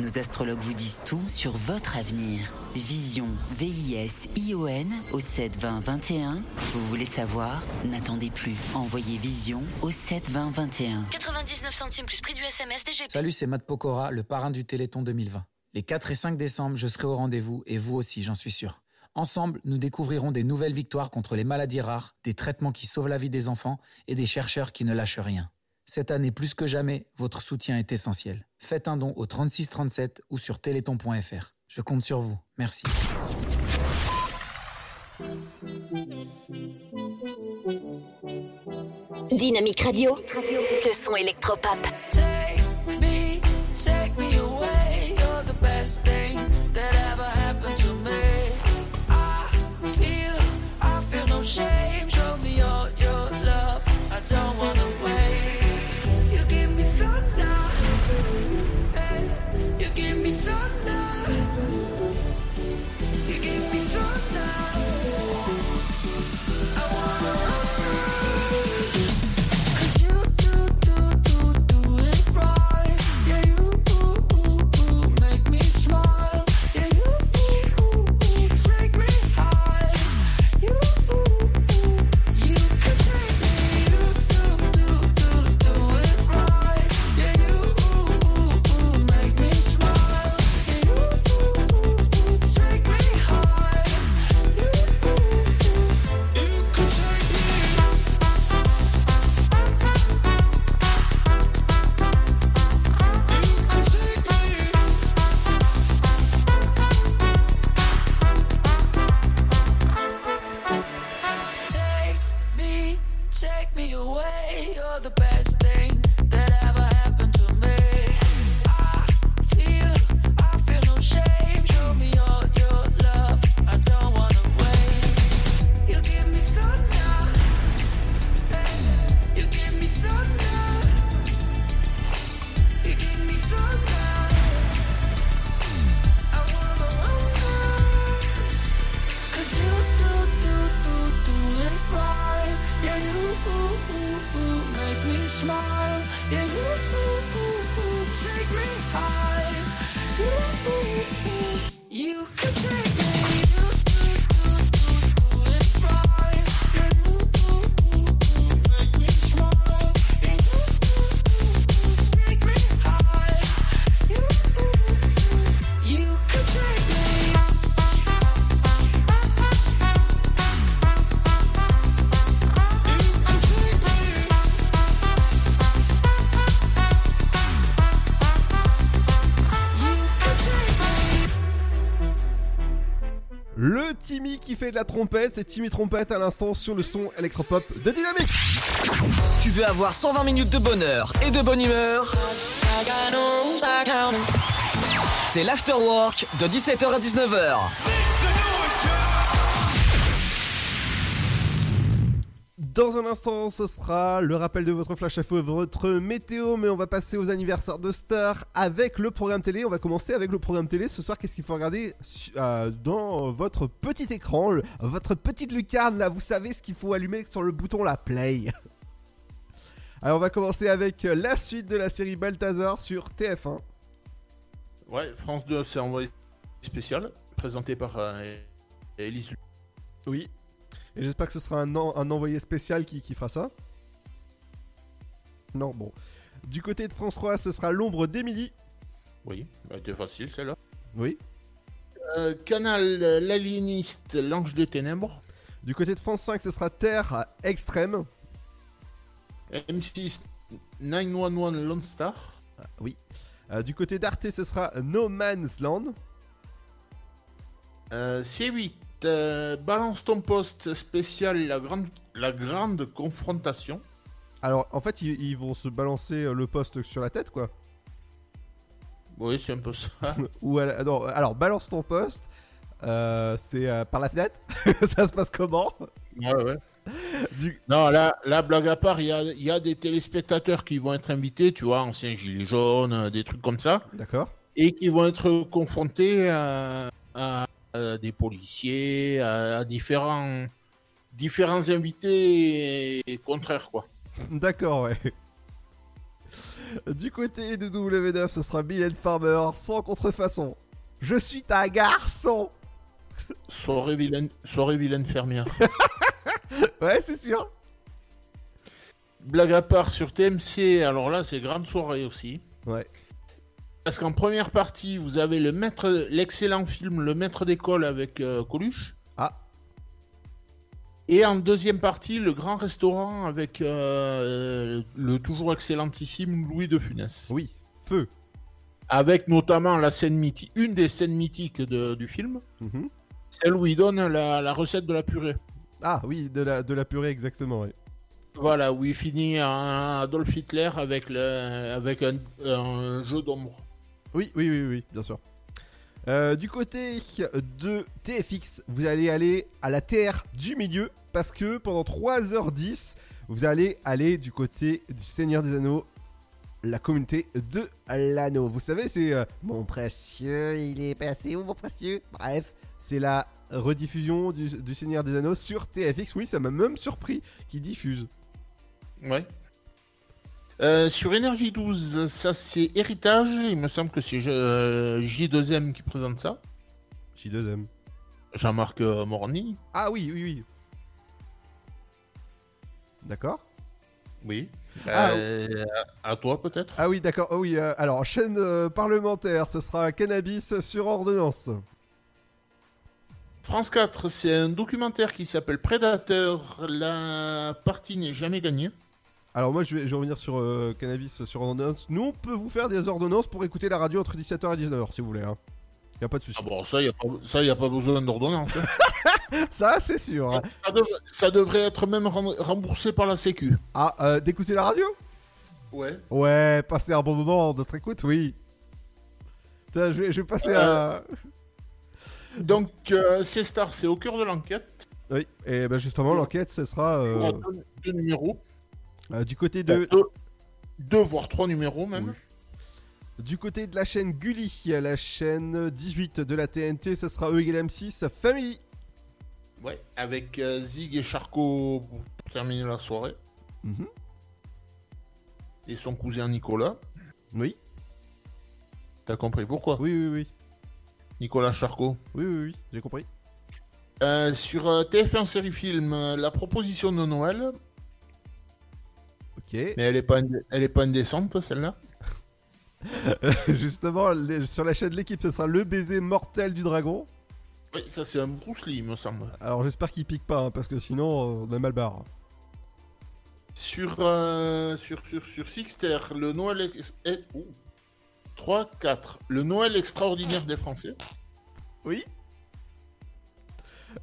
Nos astrologues vous disent tout sur votre avenir. Vision, V-I-S-I-O-N au 72021. Vous voulez savoir? N'attendez plus. Envoyez Vision au 72021. 99 centimes plus prix du SMS DGP. Salut, c'est Matt Pokora, le parrain du Téléthon 2020. Les 4 et 5 décembre, je serai au rendez-vous et vous aussi, j'en suis sûr. Ensemble, nous découvrirons des nouvelles victoires contre les maladies rares, des traitements qui sauvent la vie des enfants et des chercheurs qui ne lâchent rien. Cette année plus que jamais, votre soutien est essentiel. Faites un don au 3637 ou sur téléthon.fr. Je compte sur vous. Merci. Dynamique Radio, le son électropop. Take me, take me away. You're the best thing that ever happened to me. I feel, I feel no shame. Show me all your love. I don't wanna qui fait de la trompette, c'est Timmy Trompette à l'instant sur le son électropop de Dynamique. Tu veux avoir 120 minutes de bonheur et de bonne humeur? C'est l'afterwork de 17h à 19h. Dans un instant, ce sera le rappel de votre flash info, votre météo, mais on va passer aux anniversaires de stars avec le programme télé. On va commencer avec le programme télé. Ce soir, qu'est-ce qu'il faut regarder euh, dans votre petit écran, votre petite lucarne là, vous savez ce qu'il faut allumer sur le bouton la play. Alors on va commencer avec la suite de la série Balthazar sur TF1. Ouais, France 2, c'est envoyé spécial, présenté par euh, Élise. Oui. Et j'espère que ce sera un, en- un envoyé spécial qui, qui fera ça. Non, bon. Du côté de France 3, ce sera l'ombre d'Émilie. Oui, c'était facile celle-là. Oui. Euh, canal euh, L'Aliéniste, L'Ange des Ténèbres. Du côté de France 5, ce sera Terre extrême. M6, 911 Lone Star. oui. Euh, du côté d'Arte, ce sera No Man's Land. Euh, C8, euh, Balance ton poste spécial, la grande, la grande confrontation. Alors, en fait, ils, ils vont se balancer euh, le poste sur la tête, quoi. Oui, c'est un peu ça. Ou la- non, alors, balance ton poste. euh, c'est euh, par la fenêtre. ça se passe comment? Ouais, ouais. Du- Non, là, là, blague à part, il y a, y a des téléspectateurs qui vont être invités, tu vois, anciens gilets jaunes, des trucs comme ça. D'accord. Et qui vont être confrontés à, à- à des policiers, à, à différents, différents invités et contraires, quoi. D'accord, ouais. Du côté de W9, ce sera Bill Farmer sans contrefaçon. Je suis ta garçon Soirée vilaine, soirée vilaine fermière. Ouais, c'est sûr. Blague à part sur TMC, alors là, c'est grande soirée aussi. Ouais. Parce qu'en première partie, vous avez le maître, l'excellent film Le Maître d'école avec euh, Coluche. Ah. Et en deuxième partie, le grand restaurant avec euh, le toujours excellentissime Louis de Funès. Oui, feu. Avec notamment la scène mythique, une des scènes mythiques de- du film, Mhm. celle où il donne la, la recette de la purée. Ah oui, de la, de la purée, exactement. Voilà, où il finit un Adolf Hitler avec, le, avec un, un jeu d'ombre. Oui, oui, oui, oui, bien sûr. Euh, du côté de TFX, vous allez aller à la terre du milieu parce que pendant 3h10, vous allez aller du côté du Seigneur des Anneaux, la communauté de l'anneau. Vous savez, c'est euh, mon précieux, il est passé où mon précieux? Bref, c'est la rediffusion du, du Seigneur des Anneaux sur TFX. Oui, ça m'a même surpris qu'ils diffusent. Ouais. Euh, sur Énergie 12, ça c'est Héritage. Il me semble que c'est euh, J2M qui présente ça. J2M. Jean-Marc euh, Morny. Ah oui, oui, oui. D'accord. Oui. Ah, Euh, à toi peut-être Ah oui, d'accord. Oh oui, alors, chaîne parlementaire, ce sera cannabis sur ordonnance. France 4, c'est un documentaire qui s'appelle Prédateur. La partie n'est jamais gagnée. Alors moi je vais, je vais revenir sur euh, cannabis sur ordonnance. Nous on peut vous faire des ordonnances pour écouter la radio entre 17h et 19h si vous voulez. Hein. Y a pas de souci. Ah bon, ça, il n'y a, pas- ça, y a pas besoin d'ordonnance. hein. Ça c'est sûr. hein. ça, devrait, ça devrait être même rem- remboursé par la Sécu. Ah, euh, d'écouter la radio? Ouais. Ouais, passer un bon moment, notre écoute, oui. Tiens, je vais, je vais passer à... Donc, euh, c'est Star, c'est au cœur de l'enquête. Oui, et ben justement l'enquête ce sera euh, deux numéros. Euh, du côté de... Deux, deux, voire trois numéros même. Du côté de la chaîne Gulli, la chaîne 18 de la TNT, ce sera E égale M6 Family. Ouais, avec euh, Zig et Charcot pour terminer la soirée. Mhm. Et son cousin Nicolas. Oui. T'as compris pourquoi? Oui, oui, oui. Nicolas Charcot. Oui, oui, oui, j'ai compris. Euh, sur euh, TF1 série film, la proposition de Noël. Ok. Mais elle est pas, ind- elle est pas indécente celle-là? Justement, les- sur la chaîne de l'équipe, ce sera le baiser mortel du dragon. Oui, ça c'est un Bruce Lee, il me semble. Alors j'espère qu'il pique pas, hein, parce que sinon euh, on a mal barre. Sur, euh, sur, sur, sur Sixter, le Noël. ex- est- ouh. 3, 4. Le Noël extraordinaire des Français. Oui.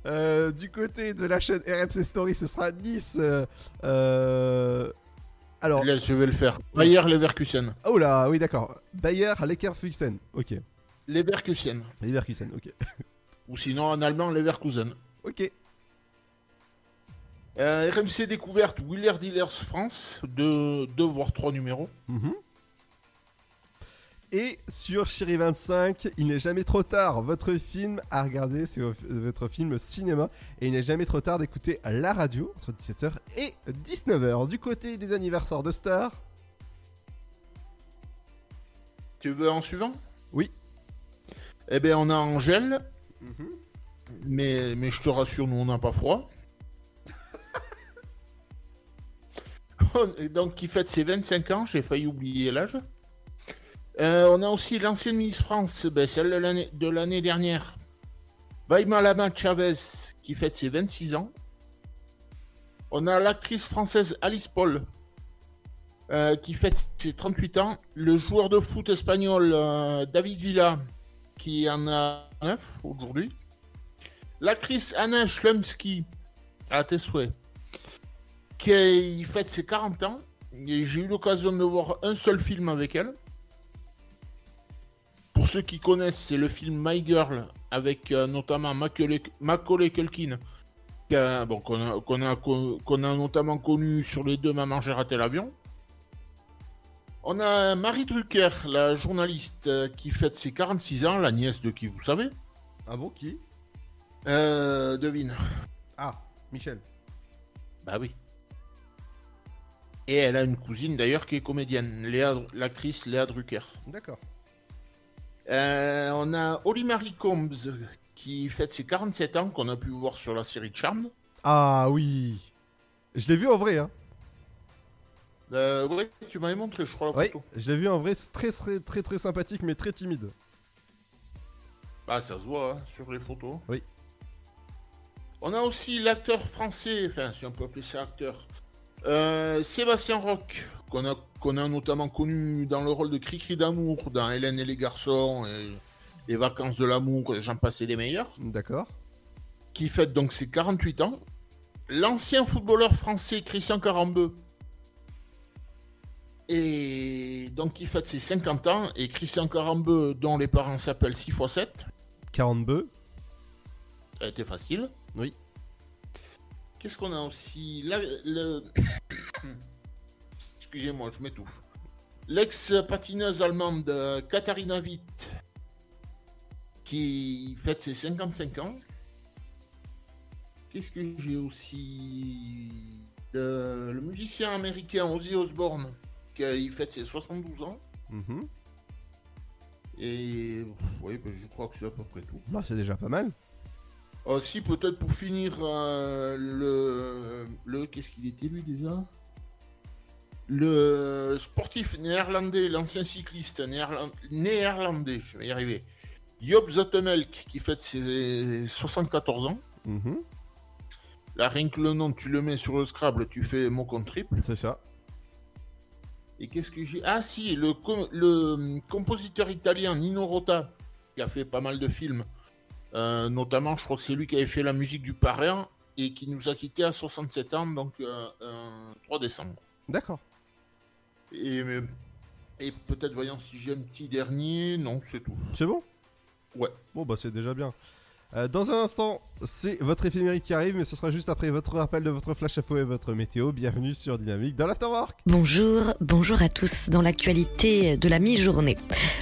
Euh, du côté de la chaîne RMC Story, ce sera Nice. euh, alors. Là, je vais le faire. Bayer Leverkusen. Oh là, oui, d'accord. Bayer Leverkusen. Ok. Leverkusen. Leverkusen, ok. Ou sinon en allemand Leverkusen. Ok. Euh, RMC découverte Wheeler Dealers France, deux, deux voire trois numéros. Mhm. Et sur Chéri 25, il n'est jamais trop tard. Votre film à regarder, c'est votre film cinéma. Et il n'est jamais trop tard d'écouter la radio entre 17h et 19h. Du côté des anniversaires de stars. Tu veux en suivant? Oui. Eh bien, on a Angèle. Mais, mais je te rassure, nous, on n'a pas froid. Donc, qui fête ses 25 ans, j'ai failli oublier l'âge. Euh, on a aussi l'ancienne Miss France, ben, celle de l'année- de l'année dernière. Vaima Lama Chavez, qui fête ses 26 ans. On a l'actrice française Alice Paul, euh, qui fête ses 38 ans. Le joueur de foot espagnol euh, David Villa, qui en a 9 aujourd'hui. L'actrice Anna Schlumsky, à tes souhaits, qui fête ses 40 ans. J'ai eu l'occasion de voir un seul film avec elle. Pour ceux qui connaissent, c'est le film My Girl, avec euh, notamment Macaulay, Macaulay Culkin, bon, qu'on a, notamment connu sur les deux Maman j'ai raté l'avion. On a Marie Drucker, la journaliste euh, qui fête ses 46 ans, la nièce de qui vous savez. Ah bon, qui? Euh, devine. Ah, Michel. Bah oui. Et elle a une cousine d'ailleurs qui est comédienne, Léa- l'actrice Léa Drucker. D'accord. Euh, on a Holly Marie Combs qui fête ses 47 ans, qu'on a pu voir sur la série Charmed. Ah oui. Je l'ai vu en vrai, hein. Euh, ouais, tu m'avais montré, je crois, la Oui, photo. je l'ai vu en vrai, c'est très, très, très, très sympathique, mais très timide. Bah, ça se voit hein, sur les photos. Oui. On a aussi l'acteur français, enfin, si on peut appeler ça acteur, euh, Sébastien Roch, qu'on a, qu'on a notamment connu dans le rôle de Cricri d'amour dans Hélène et les garçons, et Les vacances de l'amour, j'en passais des meilleurs. D'accord. Qui fête donc ses 48 ans. L'ancien footballeur français Christian Carambeu. Et donc qui fête ses 50 ans. Et Christian Carambeu, dont les parents s'appellent 6 x 7. 42. Ça a été facile. Oui. Qu'est-ce qu'on a aussi? Là, le... Excusez-moi, je m'étouffe. L'ex-patineuse allemande euh, Katharina Witt, qui fête ses 55 ans. Qu'est-ce que j'ai aussi le, le musicien américain Ozzy Osbourne, qui fête ses 72 ans. Mhm. Et oui, ben, je crois que c'est à peu près tout. Bah, c'est déjà pas mal. Aussi, peut-être pour finir, euh, le, le. Qu'est-ce qu'il était lui déjà? Le sportif néerlandais, l'ancien cycliste néerland- néerlandais, je vais y arriver. Job Zotemelk, qui fête ses 74 ans. Mhm. Là, rien que le nom, tu le mets sur le Scrabble, tu fais mot contre triple. C'est ça. Et qu'est-ce que j'ai? Ah si, le, com- le compositeur italien Nino Rota, qui a fait pas mal de films, euh, notamment je crois que c'est lui qui avait fait la musique du Parrain, et qui nous a quittés à 67 ans, donc euh, euh, 3 décembre. D'accord. Et, et peut-être voyons si j'ai un petit dernier, non c'est tout. C'est bon? Ouais. Bon, bah, c'est déjà bien. Euh, dans un instant, c'est votre éphémérique qui arrive, mais ce sera juste après votre rappel de votre flash info et votre météo. Bienvenue sur Dynamique dans l'Afterwork. Bonjour, bonjour à tous. Dans l'actualité de la mi-journée,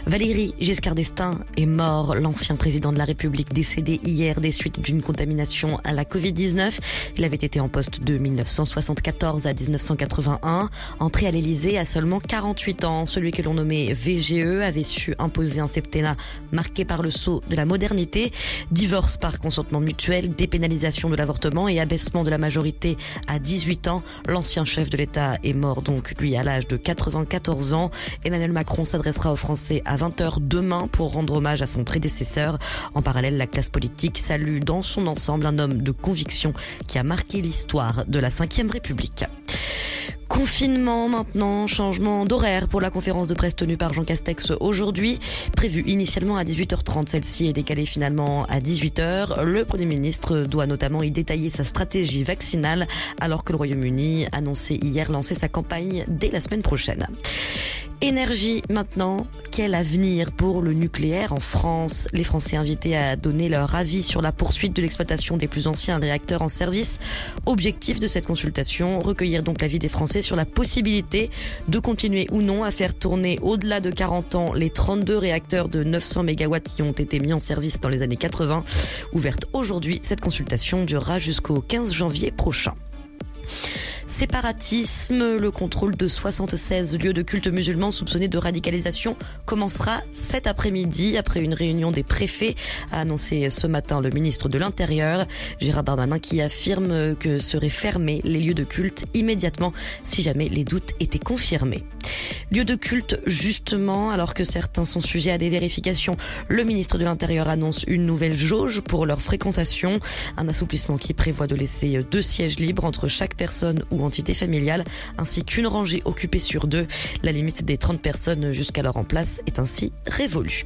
Valéry Giscard d'Estaing est mort, l'ancien président de la République décédé hier des suites d'une contamination à la Covid-19. Il avait été en poste de 1974 à 1981, entré à l'Élysée à seulement 48 ans. Celui que l'on nommait VGE avait su imposer un septennat marqué par le sceau de la modernité, divorce par consentement mutuel, dépénalisation de l'avortement et abaissement de la majorité à 18 ans. L'ancien chef de l'État est mort donc, lui, à l'âge de 94 ans. Emmanuel Macron s'adressera aux Français à 20h demain pour rendre hommage à son prédécesseur. En parallèle, la classe politique salue dans son ensemble un homme de conviction qui a marqué l'histoire de la Ve République. Confinement maintenant, changement d'horaire pour la conférence de presse tenue par Jean Castex aujourd'hui. Prévue initialement à 18h30, celle-ci est décalée finalement à 18h. Le Premier ministre doit notamment y détailler sa stratégie vaccinale alors que le Royaume-Uni annonçait hier lancer sa campagne dès la semaine prochaine. Énergie maintenant, quel avenir pour le nucléaire en France? Les Français invités à donner leur avis sur la poursuite de l'exploitation des plus anciens réacteurs en service. Objectif de cette consultation, recueillir donc l'avis des Français sur la possibilité de continuer ou non à faire tourner au-delà de 40 ans les 32 réacteurs de 900 MW qui ont été mis en service dans les années 80. Ouverte aujourd'hui, cette consultation durera jusqu'au 15 janvier prochain. Séparatisme, le contrôle de 76 lieux de culte musulmans soupçonnés de radicalisation commencera cet après-midi après une réunion des préfets, a annoncé ce matin le ministre de l'Intérieur, Gérard Darmanin, qui affirme que seraient fermés les lieux de culte immédiatement si jamais les doutes étaient confirmés. Lieux de culte, justement, alors que certains sont sujets à des vérifications, le ministre de l'Intérieur annonce une nouvelle jauge pour leur fréquentation, un assouplissement qui prévoit de laisser deux sièges libres entre chaque personne ou entité familiale, ainsi qu'une rangée occupée sur deux. La limite des 30 personnes jusqu'alors en place est ainsi révolue.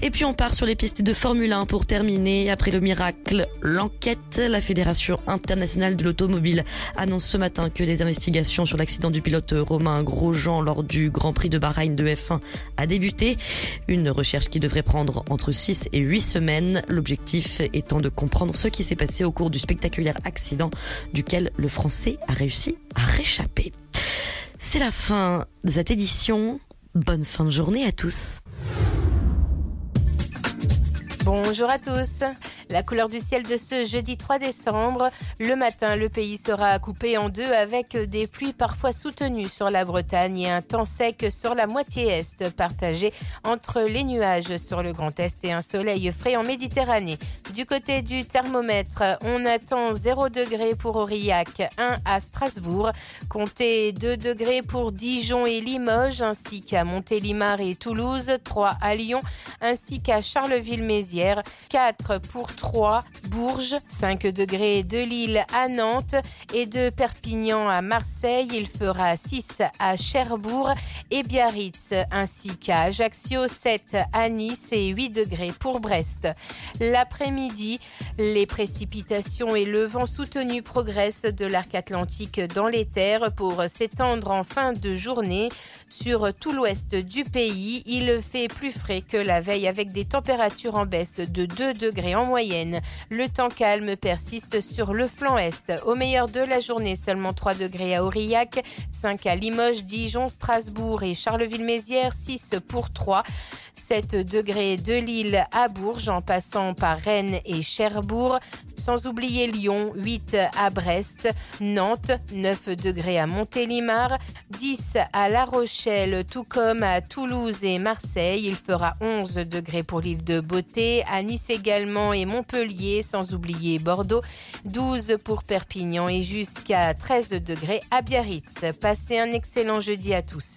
Et puis on part sur les pistes de Formule 1 pour terminer. Après le miracle, l'enquête, la Fédération internationale de l'automobile annonce ce matin que les investigations sur l'accident du pilote Romain Grosjean lors du Grand Prix de Bahreïn de F1 a débuté. Une recherche qui devrait prendre entre 6 et 8 semaines. L'objectif étant de comprendre ce qui s'est passé au cours du spectaculaire accident duquel le Français a réussi à réchapper. C'est la fin de cette édition. Bonne fin de journée à tous. Bonjour à tous. La couleur du ciel de ce jeudi 3 décembre. Le matin, le pays sera coupé en deux avec des pluies parfois soutenues sur la Bretagne et un temps sec sur la moitié est, partagé entre les nuages sur le Grand Est et un soleil frais en Méditerranée. Du côté du thermomètre, on attend 0 degré pour Aurillac, 1 à Strasbourg, comptez 2 degrés pour Dijon et Limoges, ainsi qu'à Montélimar et Toulouse, 3 à Lyon, ainsi qu'à Charleville-Mézières, 4 pour 3, Bourges, 5 degrés de Lille à Nantes et de Perpignan à Marseille. Il fera 6 à Cherbourg et Biarritz, ainsi qu'à Ajaccio, 7 à Nice et 8 degrés pour Brest. L'après-midi, les précipitations et le vent soutenu progressent de l'arc atlantique dans les terres pour s'étendre en fin de journée. Sur tout l'ouest du pays, il fait plus frais que la veille avec des températures en baisse de 2 degrés en moyenne. Le temps calme persiste sur le flanc est. Au meilleur de la journée, seulement 3 degrés à Aurillac, 5 à Limoges, Dijon, Strasbourg et Charleville-Mézières, 6 pour 3. 7 degrés de Lille à Bourges en passant par Rennes et Cherbourg, sans oublier Lyon, 8 à Brest, Nantes, 9 degrés à Montélimar, 10 à La Rochelle, tout comme à Toulouse et Marseille. Il fera 11 degrés pour l'île de Beauté, à Nice également et Montpellier, sans oublier Bordeaux, 12 pour Perpignan et jusqu'à 13 degrés à Biarritz. Passez un excellent jeudi à tous.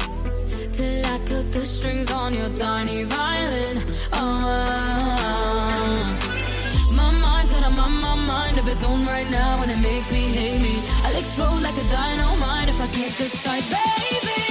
Till I cut the strings on your tiny violin. Oh, my mind's got a my mind of its own right now, and it makes me hate me. I'll explode like a dynamite if I can't decide, baby.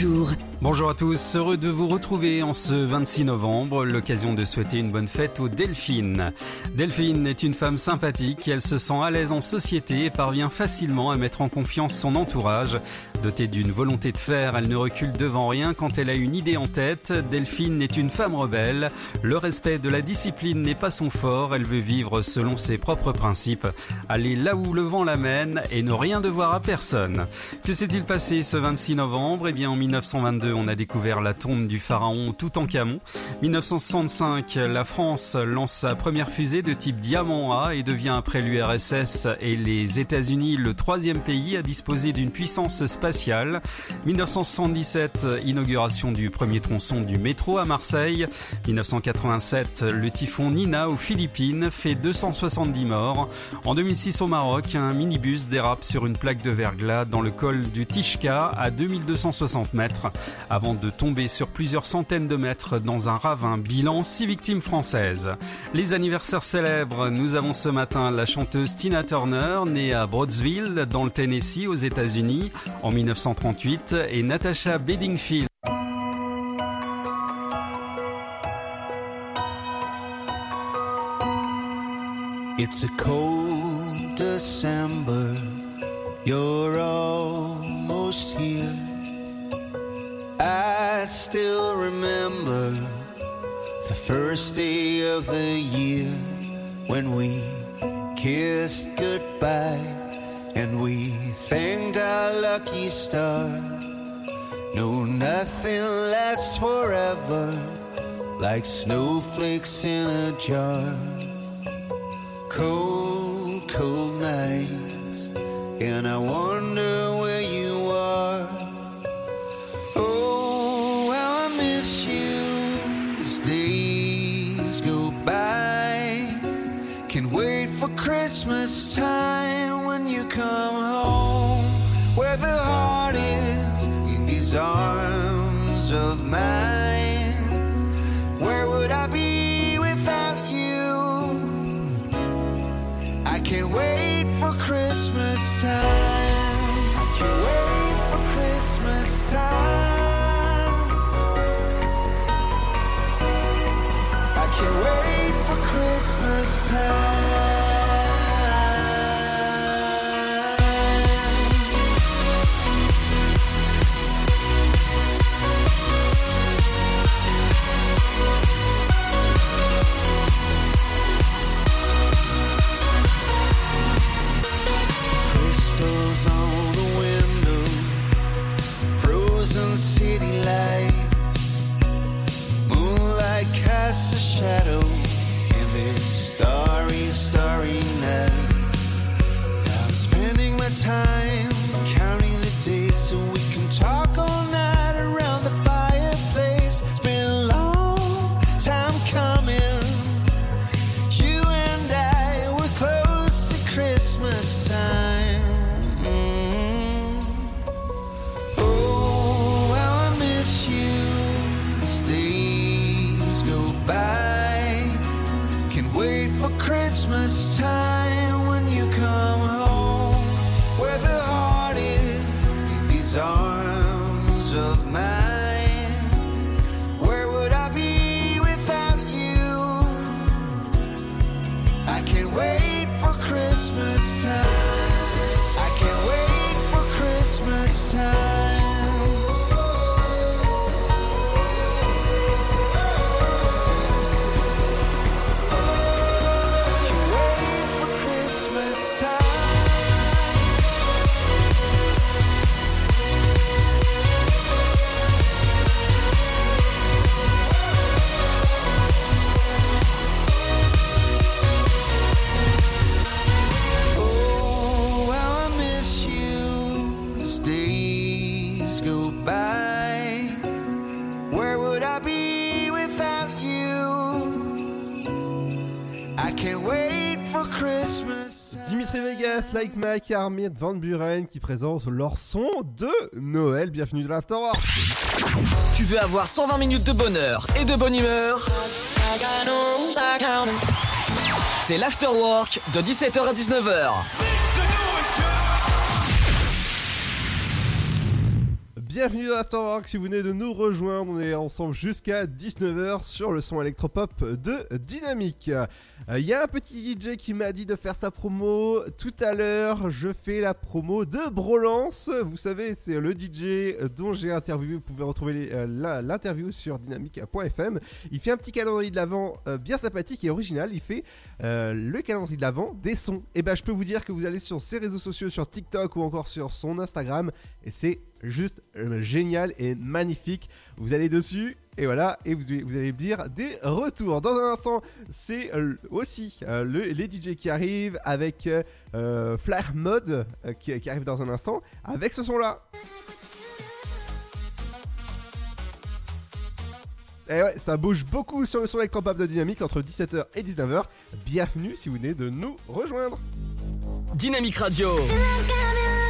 Jour. Bonjour à tous, heureux de vous retrouver en ce 26 novembre, l'occasion de souhaiter une bonne fête aux Delphine. Delphine est une femme sympathique, elle se sent à l'aise en société et parvient facilement à mettre en confiance son entourage. Dotée d'une volonté de faire, elle ne recule devant rien quand elle a une idée en tête. Delphine est une femme rebelle, le respect de la discipline n'est pas son fort, elle veut vivre selon ses propres principes, aller là où le vent l'amène et ne rien devoir à personne. Que s'est-il passé ce 26 novembre? Eh bien en 1922, on a découvert la tombe du pharaon Toutankhamon. 1965, la France lance sa première fusée de type Diamant A et devient après l'URSS et les États-Unis le troisième pays à disposer d'une puissance spatiale. 1977, inauguration du premier tronçon du métro à Marseille. 1987, le typhon Nina aux Philippines fait 270 morts. En 2006 au Maroc, un minibus dérape sur une plaque de verglas dans le col du Tishka à 2260 mètres avant de tomber sur plusieurs centaines de mètres dans un ravin. Bilan 6 victimes françaises. Les anniversaires célèbres, nous avons ce matin la chanteuse Tina Turner, née à Broadsville dans le Tennessee aux États-Unis en 1938 et Natasha Bedingfield. I still remember the first day of the year when we kissed goodbye and we thanked our lucky star. No, nothing lasts forever like snowflakes in a jar. Cold, cold nights, and I wonder where you are. Christmas time when you come home, where the heart is in these arms of mine. Where would I be without you? I can't wait for Christmas time. I can't wait for Christmas time. I can't wait for Christmas time. Shadow in this starry, starry night. I'm spending my time this time. Like Mike et Van Buren qui présentent leur son de Noël. Bienvenue dans l'Afterwork. Tu veux avoir 120 minutes de bonheur et de bonne humeur? C'est l'Afterwork de 17h à 19h. Bienvenue dans l'Afterwork. Si vous venez de nous rejoindre, on est ensemble jusqu'à 19h sur le son électropop de Dynamique. Il y a un petit DJ qui m'a dit de faire sa promo tout à l'heure. Je fais la promo de Brolance. Vous savez, c'est le DJ dont j'ai interviewé. Vous pouvez retrouver euh, l'interview sur dynamique.fm. Il fait un petit calendrier de l'avant bien sympathique et original. Il fait euh, le calendrier de l'avant des sons. Et ben, je peux vous dire que vous allez sur ses réseaux sociaux, sur TikTok ou encore sur son Instagram, et c'est juste euh, génial et magnifique. Vous allez dessus et voilà, et vous, vous allez me dire des retours. Dans un instant, c'est euh, aussi euh, le, les DJ qui arrivent avec Flare Mode euh, qui, qui arrive dans un instant avec ce son-là. Et ouais, ça bouge beaucoup sur le son électropop de Dynamique entre 17h et 19h. Bienvenue si vous venez de nous rejoindre. Dynamique Radio.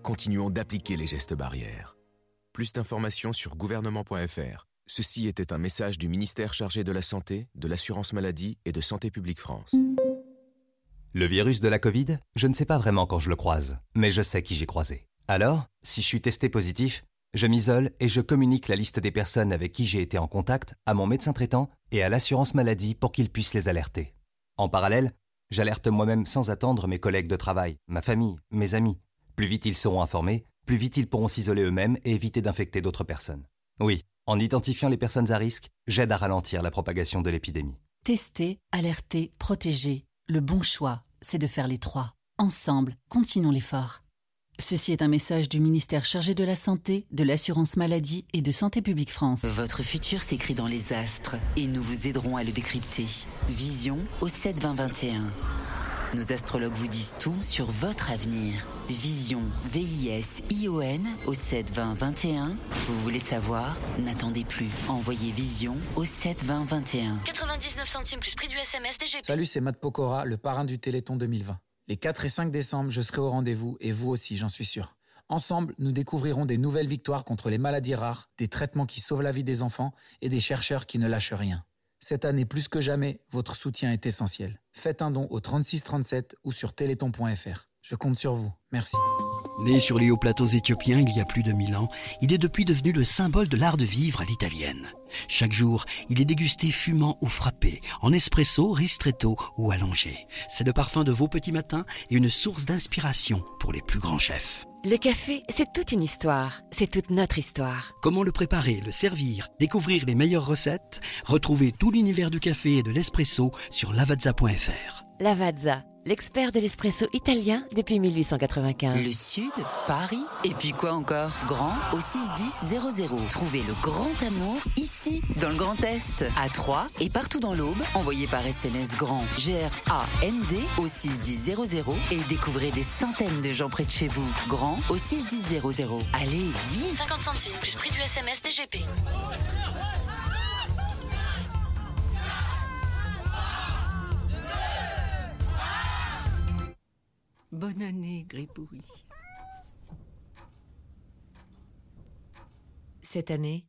continuons d'appliquer les gestes barrières. Plus d'informations sur gouvernement.fr. Ceci était un message du ministère chargé de la Santé, de l'Assurance Maladie et de Santé Publique France. Le virus de la Covid, je ne sais pas vraiment quand je le croise, mais je sais qui j'ai croisé. Alors, si je suis testé positif, je m'isole et je communique la liste des personnes avec qui j'ai été en contact à mon médecin traitant et à l'assurance maladie pour qu'ils puissent les alerter. En parallèle, j'alerte moi-même sans attendre mes collègues de travail, ma famille, mes amis. Plus vite ils seront informés, plus vite ils pourront s'isoler eux-mêmes et éviter d'infecter d'autres personnes. Oui, en identifiant les personnes à risque, j'aide à ralentir la propagation de l'épidémie. Tester, alerter, protéger. Le bon choix, c'est de faire les trois. Ensemble, continuons l'effort. Ceci est un message du ministère chargé de la Santé, de l'Assurance Maladie et de Santé Publique France. Votre futur s'écrit dans les astres et nous vous aiderons à le décrypter. Vision au 7 20 21. Nos astrologues vous disent tout sur votre avenir. Vision, V-I-S-I-O-N au 7 20 21. Vous voulez savoir? N'attendez plus. Envoyez Vision au 7 20 21. 99 centimes plus prix du SMS DGP. Salut, c'est Matt Pokora, le parrain du Téléthon 2020. Les 4 et 5 décembre, je serai au rendez-vous et vous aussi, j'en suis sûr. Ensemble, nous découvrirons des nouvelles victoires contre les maladies rares, des traitements qui sauvent la vie des enfants et des chercheurs qui ne lâchent rien. Cette année, plus que jamais, votre soutien est essentiel. Faites un don au 3637 ou sur téléthon.fr. Je compte sur vous. Merci. Né sur les hauts plateaux éthiopiens il y a plus de mille ans, il est depuis devenu le symbole de l'art de vivre à l'italienne. Chaque jour, il est dégusté fumant ou frappé, en espresso, ristretto ou allongé. C'est le parfum de vos petits matins et une source d'inspiration pour les plus grands chefs. Le café, c'est toute une histoire. C'est toute notre histoire. Comment le préparer, le servir, découvrir les meilleures recettes? Retrouvez tout l'univers du café et de l'espresso sur lavazza.fr. Lavazza, l'expert de l'espresso italien depuis 1895. Le Sud, Paris, et puis quoi encore? Grand au 61000. Trouvez le grand amour ici, dans le Grand Est, à Troyes et partout dans l'Aube. Envoyez par SMS grand G-R-A-N-D au 61000 et découvrez des centaines de gens près de chez vous. Grand au 61000. Allez, vite 50 centimes plus prix du SMS DGP. Bonne année, Gribouille. Cette année,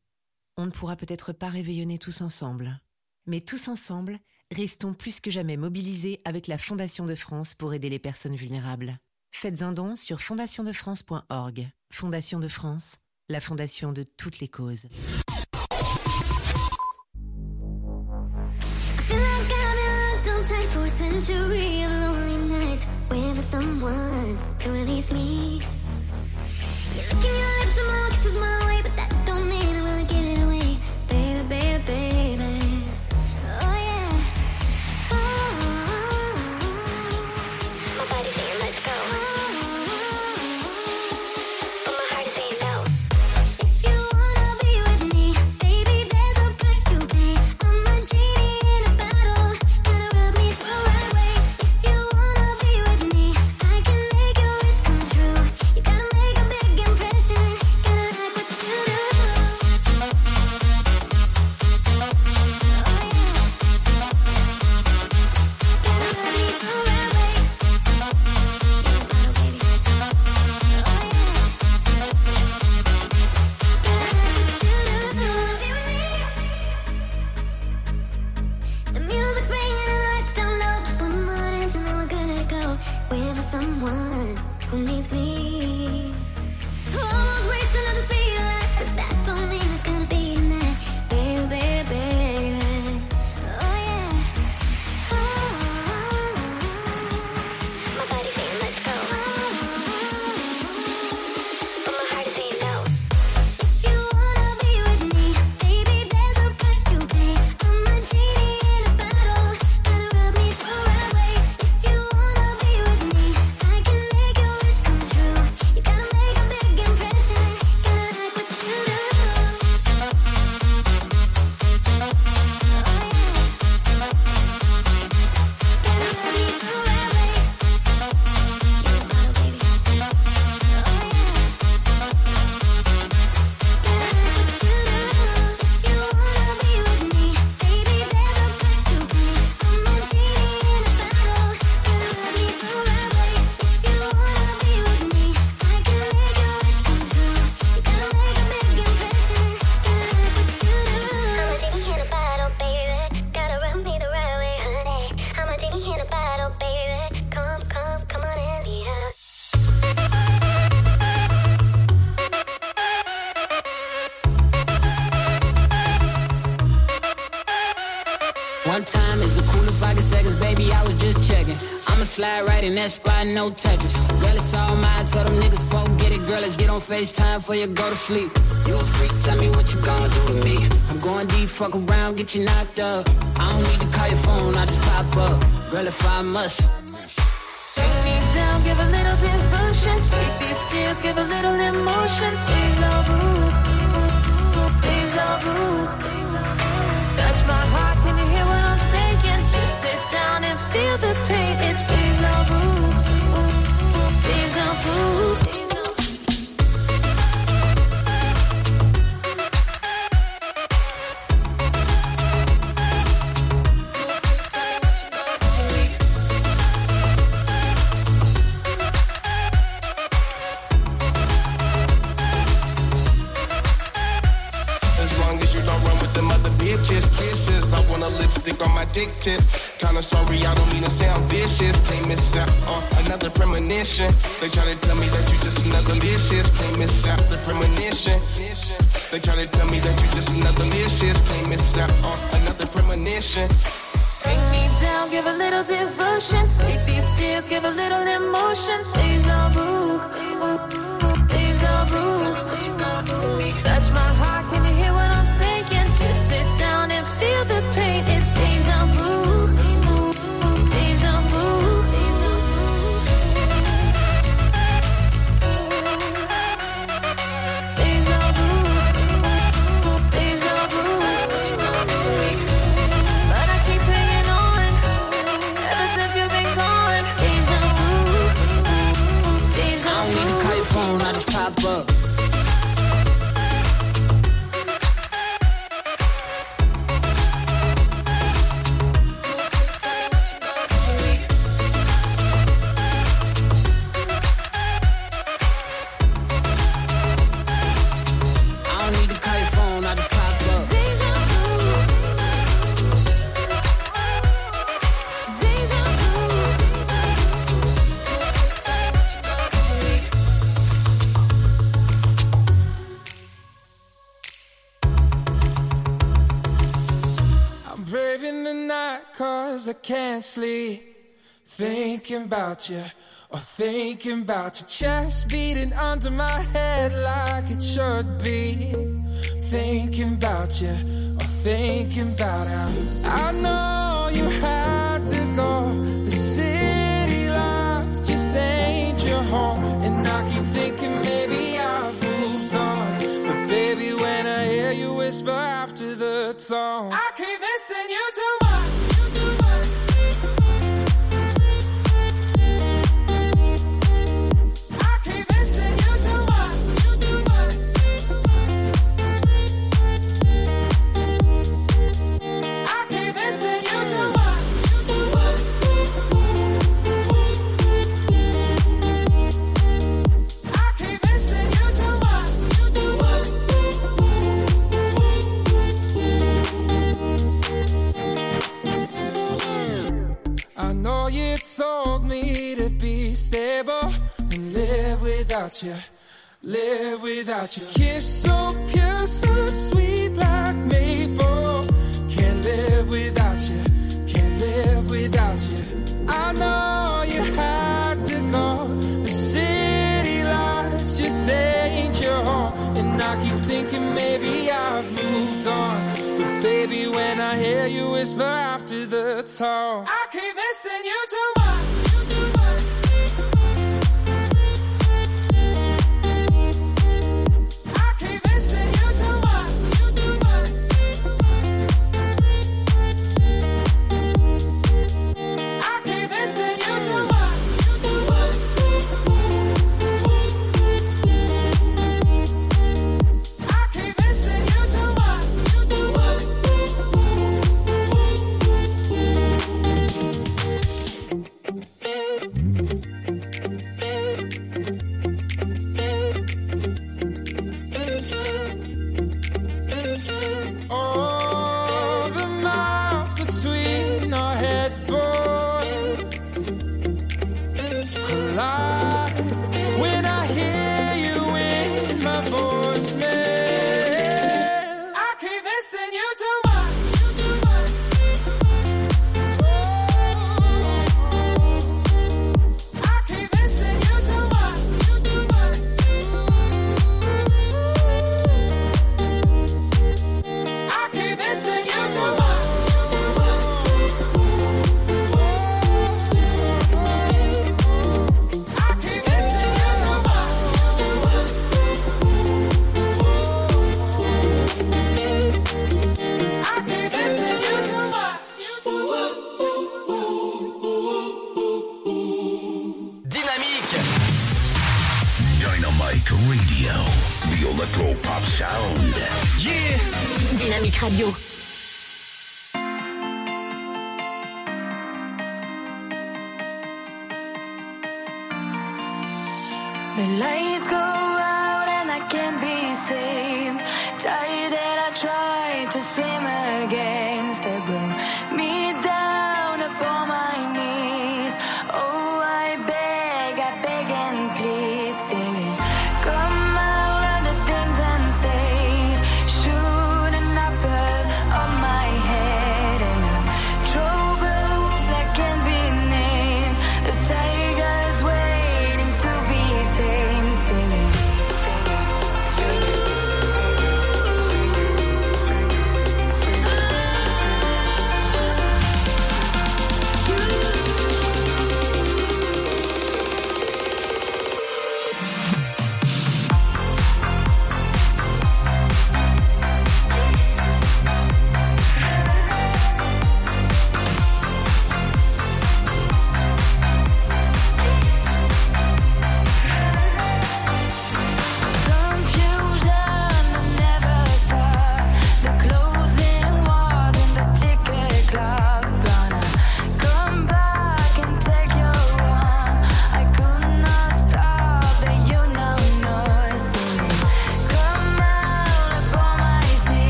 on ne pourra peut-être pas réveillonner tous ensemble. Mais tous ensemble, restons plus que jamais mobilisés avec la Fondation de France pour aider les personnes vulnérables. Faites un don sur fondationdefrance.org. Fondation de France, la fondation de toutes les causes. Someone to release me. You're licking your lips and more kisses my in no Tetris. Girl, it's all mine. Tell them niggas, forget it. Girl, let's get on FaceTime before you go to sleep. You a freak, tell me what you gonna do to me. I'm going deep, fuck around, get you knocked up. I don't need to call your phone, I just pop up. Girl, if I must. Bring me down, give a little devotion. Sweet these tears, give a little emotion. Deja vu, deja vu. Touch my heart, can you hear what down and feel the pain. It's deja vu, deja vu. As premonition. They try to tell me that you just another licious. Can't miss out the premonition. They try to tell me that you just another licious. Can't miss out on another premonition. Bring me down, give a little devotion. Sweet these tears, give a little emotion. Deja vu, deja vu. Touch my heart, can you hear what I'm saying? Just sit down and feel the pain. About you, or thinking about your chest beating under my head like it should be. Thinking about you, or thinking about how I know you had to go. The city lights just ain't your home. And I keep thinking maybe I've moved on. But baby, when I hear you whisper after the tone, I keep missing you too without you, live without you. Kiss so pure, so sweet like maple. Can't live without you, can't live without you. I know you had to go. The city lights just ain't your home, and I keep thinking maybe I've moved on. But baby, when I hear you whisper after the tone, I keep missing you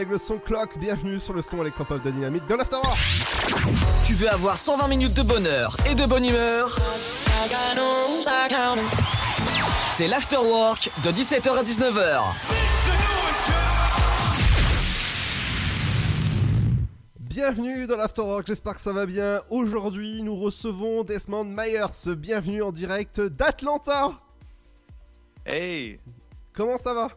avec le son clock. Bienvenue sur le son électropop de Dynamique de l'Afterwork. Tu veux avoir 120 minutes de bonheur et de bonne humeur? C'est l'Afterwork de 17h à 19h. Bienvenue dans l'Afterwork, j'espère que ça va bien. Aujourd'hui, nous recevons Desmond Myers. Bienvenue en direct d'Atlanta. Hey, Comment ça va?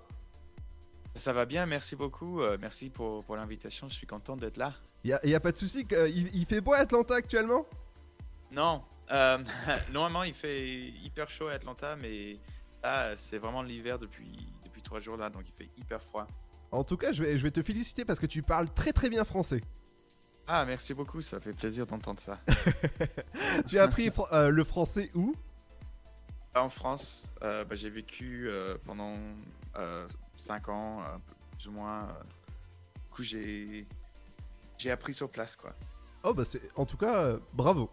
Ça va bien, merci beaucoup. euh, merci pour, pour l'invitation, je suis content d'être là. y a, y a pas de souci, il, il fait beau à Atlanta actuellement? Non, euh, normalement il fait hyper chaud à Atlanta, mais là c'est vraiment l'hiver depuis, depuis trois jours là, donc il fait hyper froid. En tout cas, je vais, je vais te féliciter parce que tu parles très très bien français. Ah, merci beaucoup, ça fait plaisir d'entendre ça. tu as appris fr- euh, le français où? En France, euh, bah, j'ai vécu euh, pendant 5 ans, un peu plus ou moins. euh, du coup, j'ai j'ai appris sur place, quoi. Oh bah c'est, en tout cas, euh, bravo.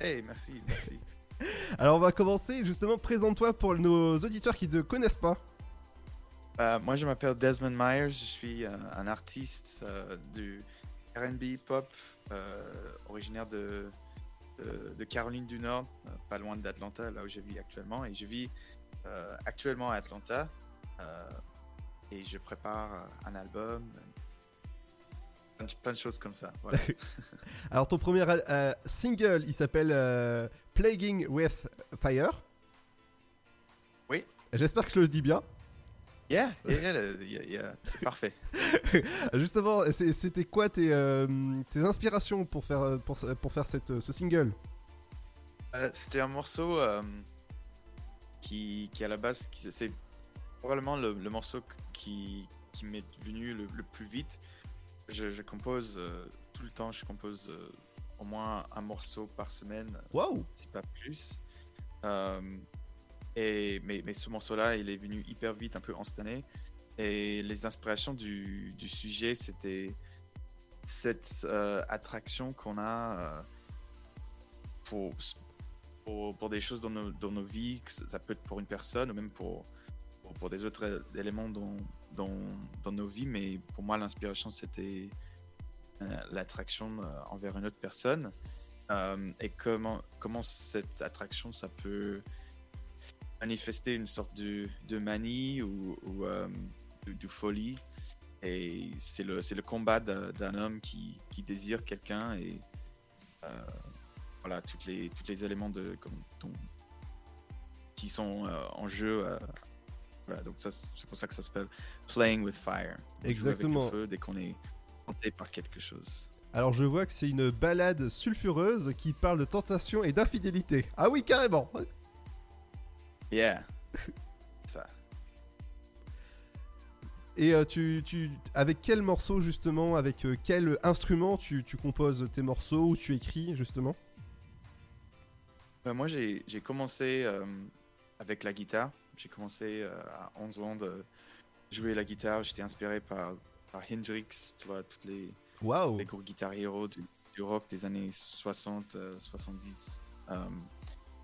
Hey, merci, merci. Alors on va commencer justement, présente-toi pour nos auditeurs qui ne te connaissent pas. Euh, moi, je m'appelle Desmond Myers. Je suis euh, un artiste euh, du RB pop euh, originaire de, de, de Caroline du Nord, euh, pas loin d'Atlanta, là où je vis actuellement. Et je vis euh, actuellement à Atlanta. euh, et je prépare euh, un album. Plein de, choses comme ça. Voilà. Alors ton premier euh, single, il s'appelle euh, Plaguing with Fire. Oui. J'espère que je le dis bien. Yeah, yeah, yeah, yeah, yeah, c'est parfait. Justement, c'était quoi tes, euh, tes inspirations pour faire, pour, faire cette, ce single? C'était un morceau qui, qui, à la base, c'est probablement le, le morceau qui, qui m'est venu le, le plus vite. Je, je compose euh, tout le temps, je compose euh, au moins un morceau par semaine, Waouh si pas plus. Euh, et, mais, mais ce morceau-là, il est venu hyper vite, un peu instantané. Et les inspirations du, du sujet, c'était cette euh, attraction qu'on a euh, pour, pour, pour des choses dans nos, dans nos vies, que ça peut être pour une personne ou même pour, pour, des autres éléments dans, dans, nos vies. Mais pour moi, l'inspiration, c'était euh, l'attraction euh, envers une autre personne. Euh, et comment, comment cette attraction, ça peut manifester une sorte de, de manie ou, ou, de, folie. Et c'est le, le combat d'un homme qui, qui désire quelqu'un et voilà, toutes les, tous les éléments de, qui sont en jeu. Voilà, donc ça, c'est pour ça que ça s'appelle Playing with Fire. On joue Exactement. Avec le feu dès qu'on est tenté par quelque chose. Alors je vois que c'est une balade sulfureuse qui parle de tentation et d'infidélité. Ah oui, carrément. Yeah. ça. Et euh, tu, tu, avec quel morceau justement, avec euh, quel instrument tu, tu composes tes morceaux ou tu écris justement? Euh, moi, j'ai j'ai commencé euh, avec la guitare. J'ai commencé euh, à 11 ans de jouer la guitare. J'étais inspiré par, par Hendrix, tu vois, toutes les, Waouh. les gros guitares héros du, du rock des années 60, euh, 70. Euh,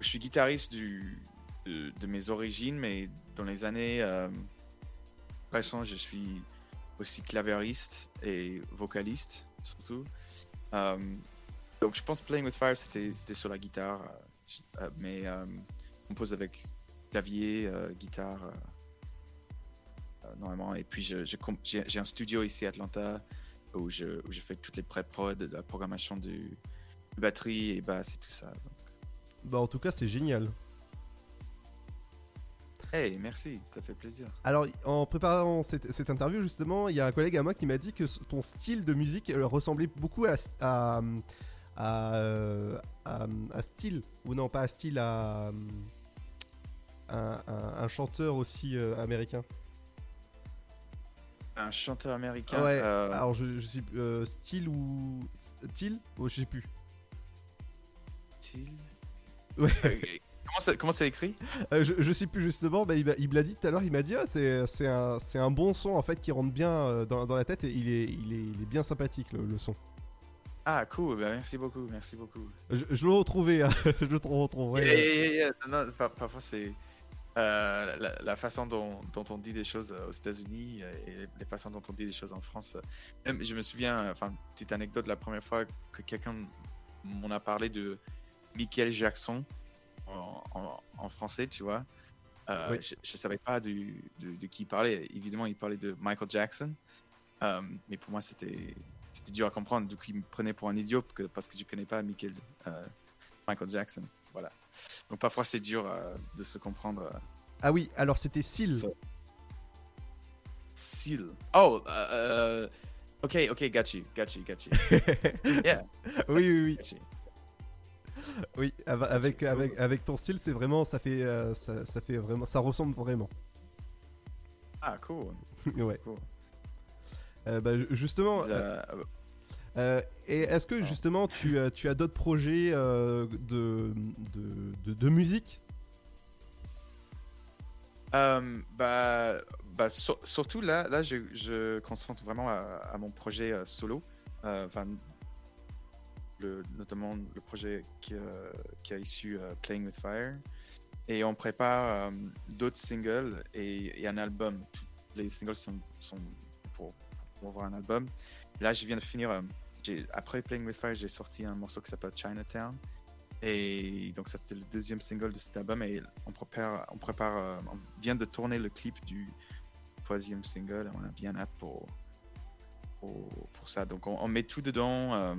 je suis guitariste du, de, de mes origines, mais dans les années euh, récentes, je suis aussi clavieriste et vocaliste, surtout. Euh, donc, je pense Playing with Fire, c'était sur la guitare, euh, euh, mais euh, on compose avec clavier, euh, guitare, euh, euh, normalement. Et puis, j'ai un studio ici à Atlanta où je, où je fais toutes les pré-prod, la programmation du de batterie et basse et tout ça. Donc, Bah en tout cas c'est génial. hey, merci, ça fait plaisir. Alors en préparant cette, cette interview justement, il y a un collègue à moi qui m'a dit que ton style de musique ressemblait beaucoup à, à, à, à, à style, ou non pas à style, à, un, un- un chanteur aussi euh, américain. Un chanteur américain. ouais, euh, alors je, je sais euh, style ou... Style oh, Je sais plus. Style Ouais. Euh, comment ça- comment c'est écrit? Je, je sais plus justement, bah, il m'a il me l'a dit tout à l'heure, il m'a dit ah, c'est c'est un, c'est un bon son en fait qui rentre bien dans, dans la tête et il est, il est, il est bien sympathique le, le son. Ah, cool, bah, merci beaucoup, merci beaucoup. Je, je l'ai retrouvé, hein, je le retrouverai. Yeah, yeah, yeah, yeah. Non, non, par- parfois, c'est euh, la, la façon dont, dont on dit des choses euh, aux États-Unis euh, et les façons dont on dit des choses en France. Même, je me souviens, enfin, petite anecdote, la première fois que quelqu'un m'en a parlé de Michael Jackson en, en- en français, tu vois. euh, Oui. je, je savais pas du, de, de qui il parlait. Évidemment, il parlait de Michael Jackson. Euh, mais pour moi, c'était dur à comprendre. Du coup, il me prenait pour un idiot que- parce que je connais pas Michael, Michael Jackson. Voilà. Donc parfois, c'est dur euh, de se comprendre. euh. Ah oui, alors c'était Seal. Seal. Oh, euh, euh, ok, ok, got you, got you, got you. yeah. oui, oui, oui. Got you. Oui, av- avec, avec, avec ton style, c'est vraiment, ça fait, euh, ça, ça fait vraiment, ça ressemble vraiment. Ah, cool. ouais. Cool. Euh, bah, ju- justement. Euh, euh, euh, et est-ce que justement tu, tu as d'autres projets euh, de, de, de, de musique? Euh, bah, bah sur- surtout là, là je, je concentre vraiment à, à mon projet solo. Enfin, le, notamment le projet qui, qui a issu Playing with Fire. Et on prépare d'autres singles et, et un album. Tous les singles sont, sont pour, avoir un album. Là, je viens de finir. euh, après Playing with Fire, j'ai sorti un morceau qui s'appelle Chinatown. Et donc ça c'était le deuxième single de cet album et on prépare, on prépare, euh, on vient de tourner le clip du troisième single et on a bien hâte pour, pour, pour ça. Donc on, on met tout dedans, euh,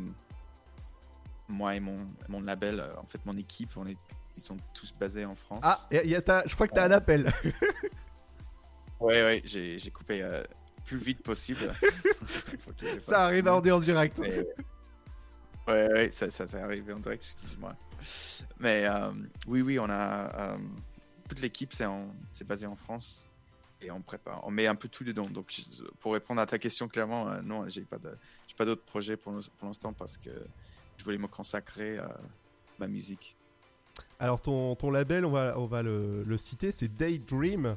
moi et mon, mon label, en fait mon équipe, on est, ils sont tous basés en France. Ah, y a- y a ta- je crois que t'as un appel. Ouais, ouais, j'ai j'ai coupé plus vite possible. Ça pas- arrive en dire en direct. Mais- Ouais, ouais, ça, ça, ça arrivé en direct, excuse-moi. Mais euh, oui, oui, on a. euh, toute l'équipe, c'est basé en France. et on prépare, on met un peu tout dedans. Donc, pour répondre à ta question clairement, euh, non, j'ai pas de, j'ai pas d'autres projets pour, l'instant parce que je voulais me consacrer à ma musique. Alors ton, ton label, on va, on va le, le citer, c'est Daydream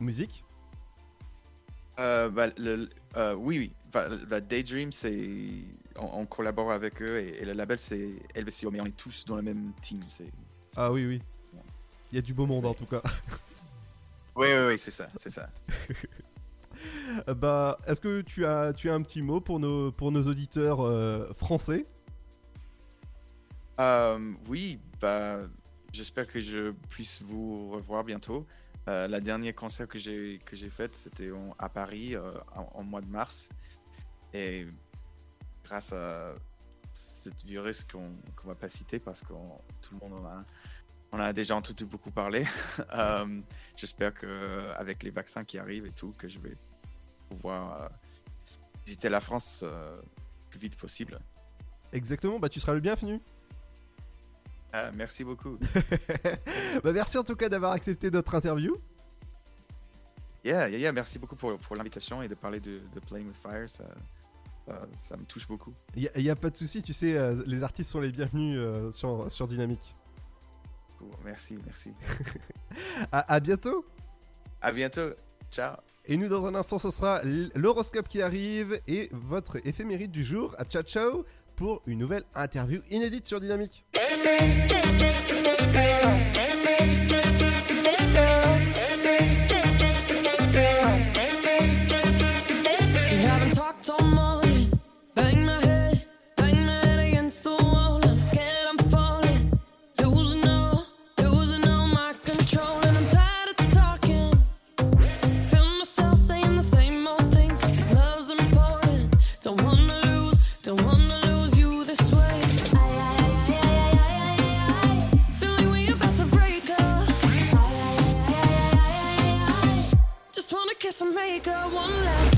Music. Euh, bah, le- euh, oui, oui. Bah, bah, Daydream, c'est on, on collabore avec eux et, et le label c'est LVCO, mais on est tous dans la même team. C'est Ah oui, oui. Il y a du beau monde en tout cas. oui, oui, oui, c'est ça, c'est ça. Bah, est-ce que tu as, tu as un petit mot pour nos, pour nos auditeurs euh, français? Oui, bah, j'espère que je puisse vous revoir bientôt. Euh, la dernière concert que j'ai que j'ai fait, c'était à Paris euh, en, mois de mars. Et grâce à cette virus qu'on qu'on va pas citer parce que tout le monde en a, on a déjà entendu beaucoup parler. Euh, j'espère que avec les vaccins qui arrivent et tout, que je vais pouvoir euh, visiter la France le plus vite possible. Exactement, bah tu seras le bienvenu. Ah, merci beaucoup. bah merci en tout cas d'avoir accepté notre interview. Yeah, yeah, yeah. Merci beaucoup pour, pour l'invitation et de parler de, de Playing with Fire. Ça, ça, ça me touche beaucoup. Il n'y a, pas de souci, tu sais, euh, les artistes sont les bienvenus euh, sur, sur Dynamique. Cool. Merci, merci. À, à bientôt À bientôt. Ciao. Et nous, dans un instant, ce sera l'horoscope qui arrive et votre éphéméride du jour à ciao ciao pour une nouvelle interview inédite sur Dynamique. Kiss and make up one last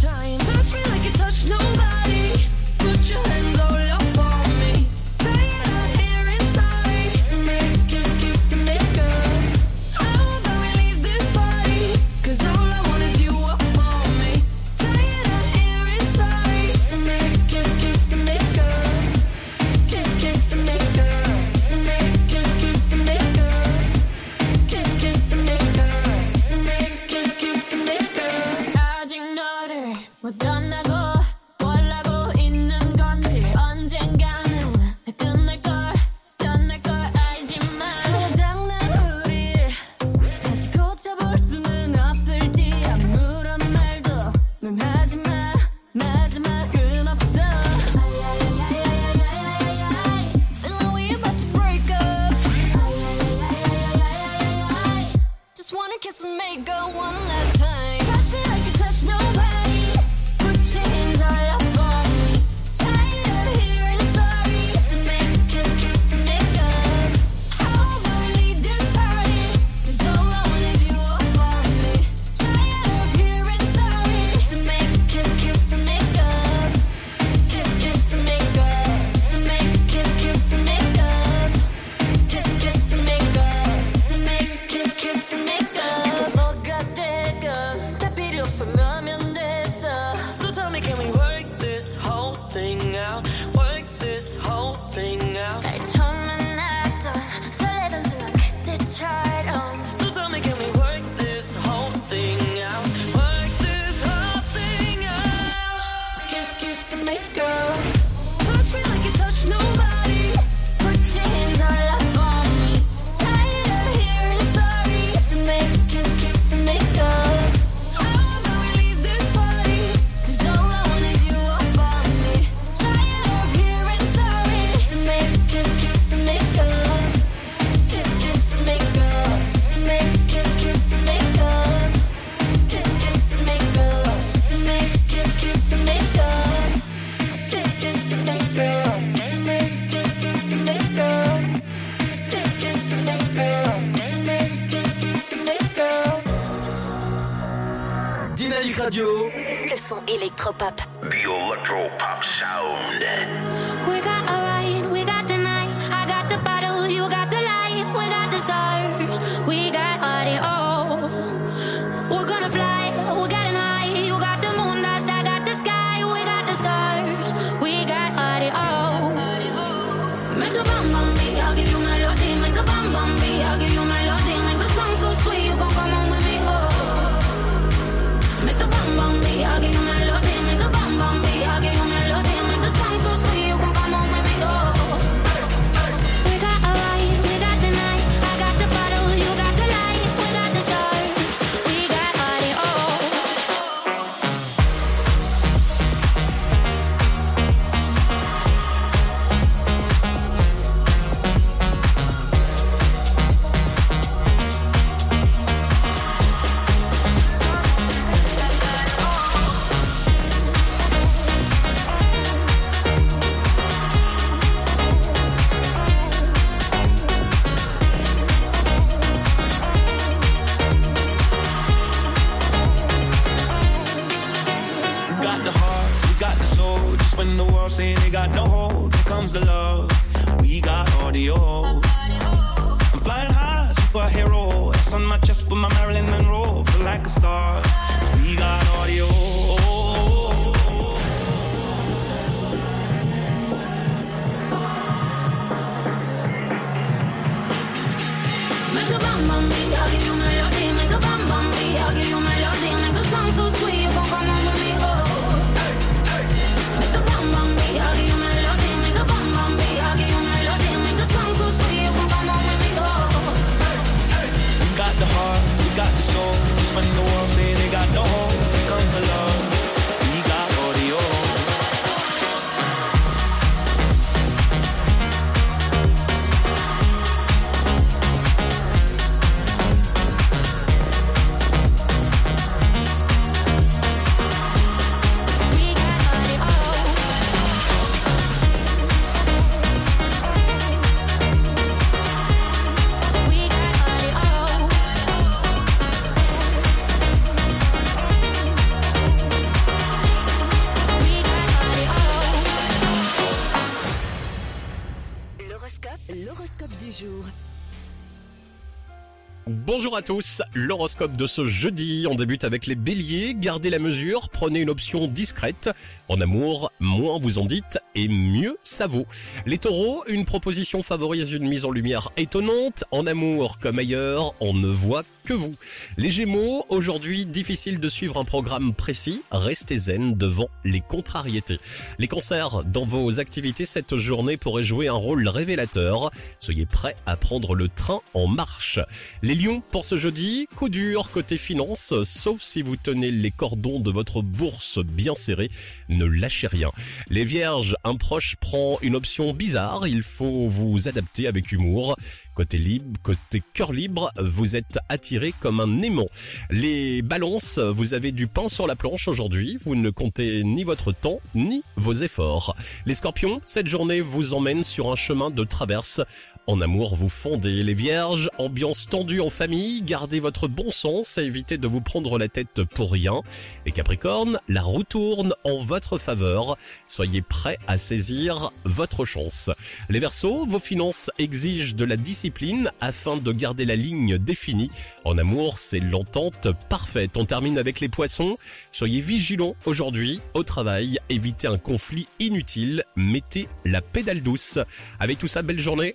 Bonjour à tous, l'horoscope de ce jeudi, on débute avec les béliers, gardez la mesure, prenez une option discrète. En amour, moins vous en dites et mieux ça vaut. Les taureaux, une proposition favorise une mise en lumière étonnante. En amour comme ailleurs, on ne voit que vous. Les gémeaux, aujourd'hui difficile de suivre un programme précis, restez zen devant les contrariétés. Les cancers, dans vos activités, cette journée pourrait jouer un rôle révélateur. Soyez prêts à prendre le train en marche. Les lions, pour ce jeudi, coup dur côté finance, sauf si vous tenez les cordons de votre bourse bien serrés, ne lâchez rien. Les vierges, un proche prend une option bizarre, il faut vous adapter avec humour. Côté libre, côté cœur libre, vous êtes attiré comme un aimant. Les balances, vous avez du pain sur la planche aujourd'hui, vous ne comptez ni votre temps, ni vos efforts. Les scorpions, cette journée vous emmène sur un chemin de traverse. En amour, vous fondez les vierges, ambiance tendue en famille, gardez votre bon sens et évitez de vous prendre la tête pour rien. Les capricornes, la roue tourne en votre faveur, soyez prêts à saisir votre chance. Les versos, vos finances exigent de la discipline afin de garder la ligne définie. En amour, c'est l'entente parfaite. On termine avec les poissons, soyez vigilants aujourd'hui au travail, évitez un conflit inutile, mettez la pédale douce. Avec tout ça, belle journée,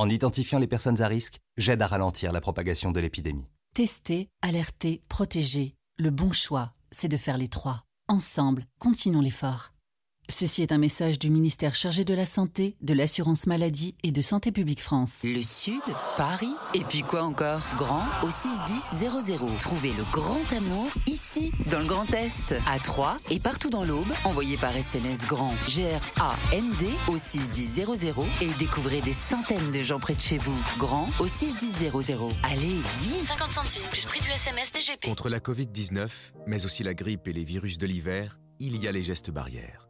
en identifiant les personnes à risque, j'aide à ralentir la propagation de l'épidémie. Tester, alerter, protéger. Le bon choix, c'est de faire les trois. Ensemble, continuons l'effort. Ceci est un message du ministère chargé de la Santé, de l'Assurance Maladie et de Santé Publique France. Le Sud, Paris, et puis quoi encore? Grand au 61000. Trouvez le grand amour ici, dans le Grand Est, à Troyes et partout dans l'Aube. Envoyez par SMS grand G-R-A-N-D au 61000 et découvrez des centaines de gens près de chez vous. Grand au 61000. Allez, vite 50 centimes plus prix du SMS DGP. Contre la Covid-19, mais aussi la grippe et les virus de l'hiver, il y a les gestes barrières.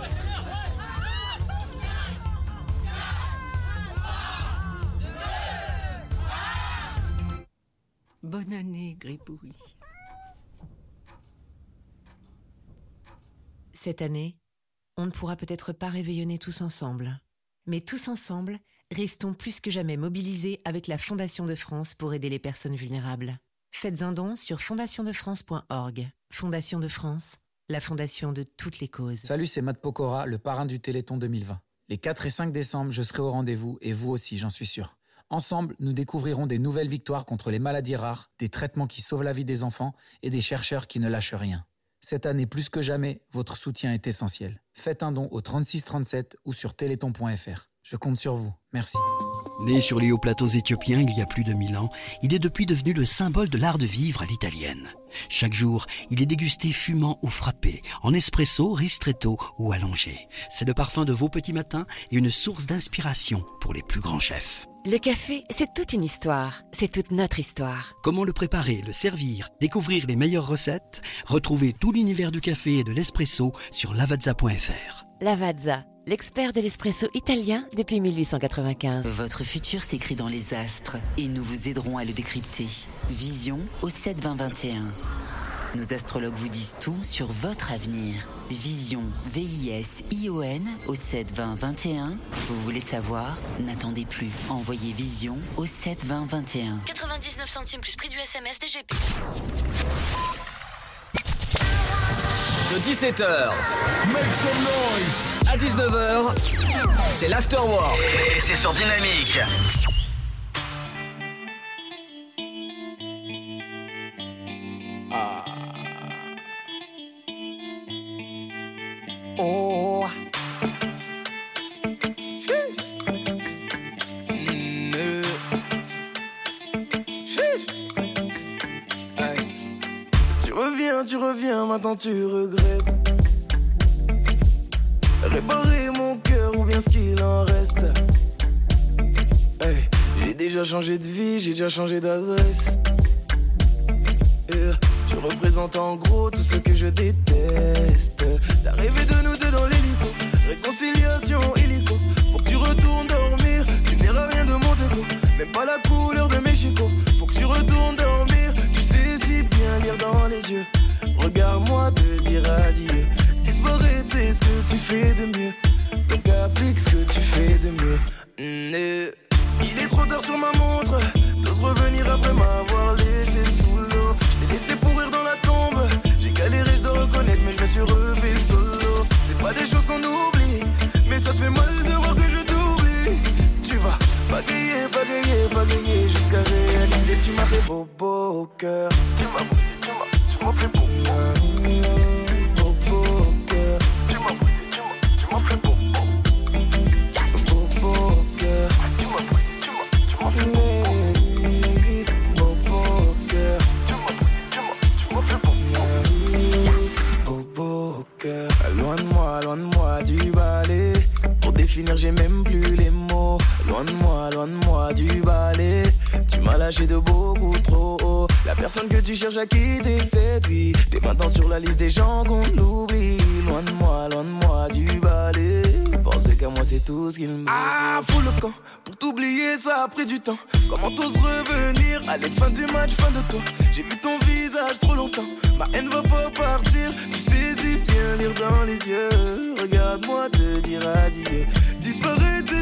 Bonne année, Gribouille. Cette année, on ne pourra peut-être pas réveillonner tous ensemble. Mais tous ensemble, restons plus que jamais mobilisés avec la Fondation de France pour aider les personnes vulnérables. Faites un don sur fondationdefrance.org. Fondation de France, la fondation de toutes les causes. Salut, c'est Matt Pokora, le parrain du Téléthon 2020. Les 4 et 5 décembre, je serai au rendez-vous et vous aussi, j'en suis sûr. Ensemble, nous découvrirons des nouvelles victoires contre les maladies rares, des traitements qui sauvent la vie des enfants et des chercheurs qui ne lâchent rien. Cette année, plus que jamais, votre soutien est essentiel. Faites un don au 3637 ou sur téléthon.fr. Je compte sur vous. Merci. Né sur les hauts plateaux éthiopiens il y a plus de mille ans, il est depuis devenu le symbole de l'art de vivre à l'italienne. Chaque jour, il est dégusté fumant ou frappé, en espresso, ristretto ou allongé. C'est le parfum de vos petits matins et une source d'inspiration pour les plus grands chefs. Le café, c'est toute une histoire. C'est toute notre histoire. Comment le préparer, le servir, découvrir les meilleures recettes? Retrouvez tout l'univers du café et de l'espresso sur lavazza.fr. Lavazza, l'expert de l'espresso italien depuis 1895. Votre futur s'écrit dans les astres et nous vous aiderons à le décrypter. Vision au 72021. Nos astrologues vous disent tout sur votre avenir. Vision, V-I-S-I-O-N au 72021. Vous voulez savoir? N'attendez plus. Envoyez Vision au 72021. 99 centimes plus prix du SMS DGP. De 17h Make some noise à 19h, c'est l'afterwork et c'est sur Dynamique. Oh. Tu reviens, tu reviens, maintenant tu regrettes. Réparer mon cœur ou bien ce qu'il en reste. J'ai déjà changé de vie, j'ai déjà changé d'adresse. Représentes en gros tout ce que je déteste. T'as de nous deux dans l'hélico, réconciliation illico. Faut que tu retournes dormir, tu verras rien de mon déco. Même pas la couleur de mes chicots. Faut que tu retournes dormir, tu sais si bien lire dans les yeux. Regarde-moi te dire adieu. Disparaître, c'est ce que tu fais de mieux. Donc applique ce que tu fais de mieux. Mm, eh. Il est trop tard sur ma montre. T'oses revenir après m'avoir laissé des choses qu'on oublie, mais ça te fait mal de voir que je t'oublie. Tu vas bagayer, bagayer, bagayer jusqu'à réaliser tu m'as fait beau, beau au cœur. Tu m'as Lâché de beaucoup trop haut. La personne que tu cherches à quitter séduit. T'es maintenant sur la liste des gens qu'on oublie. Loin de moi, loin de moi du balai. Penser qu'à moi, c'est tout ce qu'il me Ah, fous le camp. Pour t'oublier, ça a pris du temps. Comment t'oses revenir Allez, fin du match, fin de toi? J'ai vu ton visage trop longtemps. Ma haine va pas partir. Tu sais si bien lire dans les yeux. Regarde-moi te dire adieu.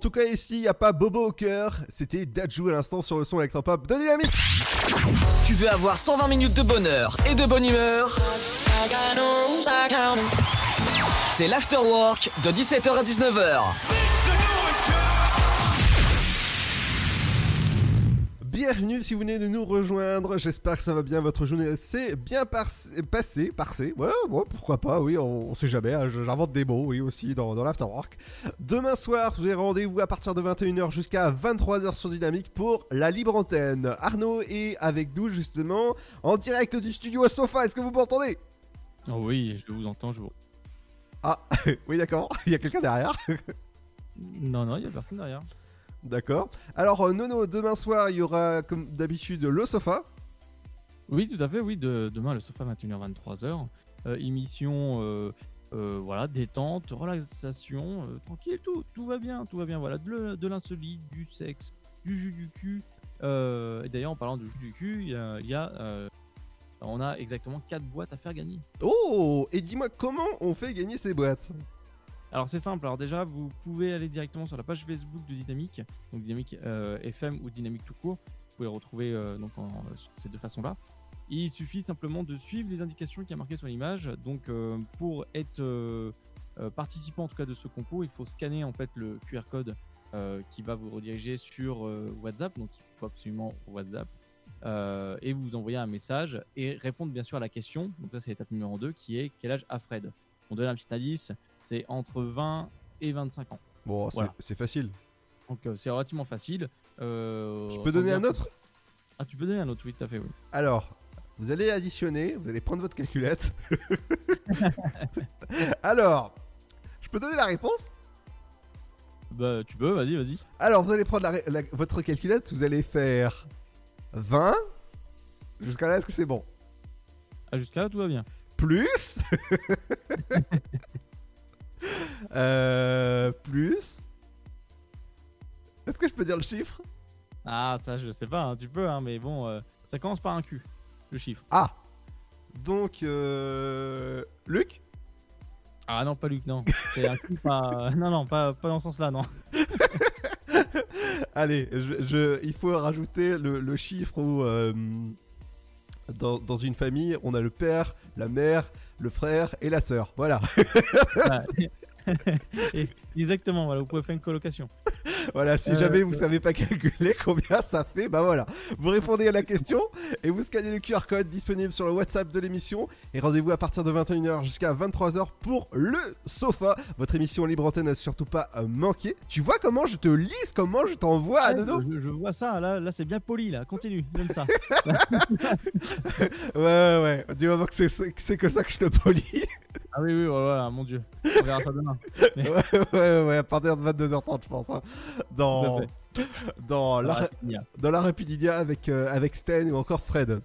tout cas, ici, il n'y a pas Bobo au cœur. C'était Dajou à l'instant sur le son électropop de Dynamique. Tu veux avoir 120 minutes de bonheur et de bonne humeur? C'est l'afterwork de 17h à 19h. Bienvenue si vous venez de nous rejoindre. J'espère que ça va bien. Votre journée s'est bien passée. Passée. Ouais, ouais, pourquoi pas. Oui, on, on sait jamais. hein, J'invente des mots, oui, aussi dans, dans l'afterwork. Demain soir, vous avez rendez-vous à partir de 21h jusqu'à 23h sur Dynamique pour la libre antenne. Arnaud est avec nous justement en direct du studio à Sofa. Est-ce que vous m'entendez? Oh oui, je vous entends, je vous... Ah, oui, d'accord. Il y a quelqu'un derrière. Non, non, il y a personne derrière. D'accord. Alors, euh, Nono, demain soir, il y aura comme d'habitude le Sofa. Oui, tout à fait, oui, de, demain le sofa 21h 23h. Euh, émission euh, voilà, détente, relaxation, tranquille, tout, tout va bien, tout va bien, voilà, de, l'insolite, du sexe, du jus du cul. Et d'ailleurs, en parlant de jus du cul, il y a, il y a, on a exactement 4 boîtes à faire gagner. Oh Et dis-moi comment on fait gagner ces boîtes? Alors c'est simple, alors déjà vous pouvez aller directement sur la page Facebook de Dynamique, donc Dynamique euh, FM ou Dynamique tout court, vous pouvez retrouver euh, donc en, sur ces deux façons-là. Il suffit simplement de suivre les indications qui a marquées sur l'image. Donc euh, pour être euh, participant en tout cas de ce concours, il faut scanner en fait le QR code qui va vous rediriger sur WhatsApp, donc il faut absolument WhatsApp. Et vous envoyez un message et répondre bien sûr à la question. Donc ça c'est l'étape numéro 2 qui est quel âge a Fred? On donne un petit indice, c'est entre 20 et 25 ans. Bon, c'est Voilà. c'est facile. Donc euh, c'est relativement facile. Euh, Je peux donner un autre Ah tu peux donner un autre, oui tout à fait, oui. Alors, vous allez additionner, vous allez prendre votre calculette. Alors, je peux donner la réponse? Bah tu peux, vas-y, vas-y. Alors, vous allez prendre la ré- la- votre calculette, vous allez faire 20. Jusqu'à là, est-ce que c'est bon? Ah, jusqu'à là, tout va bien. Plus? Euh, Plus Est-ce que je peux dire le chiffre? Ah ça je sais pas, hein, tu peux, hein, mais bon, euh, ça commence par un Q, le chiffre. Ah Donc, euh... Luc? Ah non, pas Luc, non. C'est un Q, pas... Non, non, pas, pas dans ce sens-là, non. Allez, je, je- il faut rajouter le, le chiffre où euh, dans, une famille, on a le père, la mère, le frère et la sœur. Voilà. Exactement, voilà, vous pouvez faire une colocation. Voilà, si Euh, jamais vous euh, savez pas calculer combien ça fait, bah voilà. Vous répondez à la question et vous scannez le QR code disponible sur le WhatsApp de l'émission. Et rendez-vous à partir de 21h jusqu'à 23h pour le sofa. Votre émission libre antenne n'a surtout pas euh, manqué. Tu vois comment je te lise, comment je t'envoie à Dodo je, je vois ça, là, là c'est bien poli, là, continue, j'aime ça. Ouais, ouais, ouais. Du moment que c'est que ça que je te polis. Ah oui, oui, voilà, mon dieu. On verra ça demain. Mais- ouais, ouais, ouais, à partir de 22h30, je pense. hein. Dans, dans, la, dans la Rapidinia avec, euh, avec Sten ou encore Fred.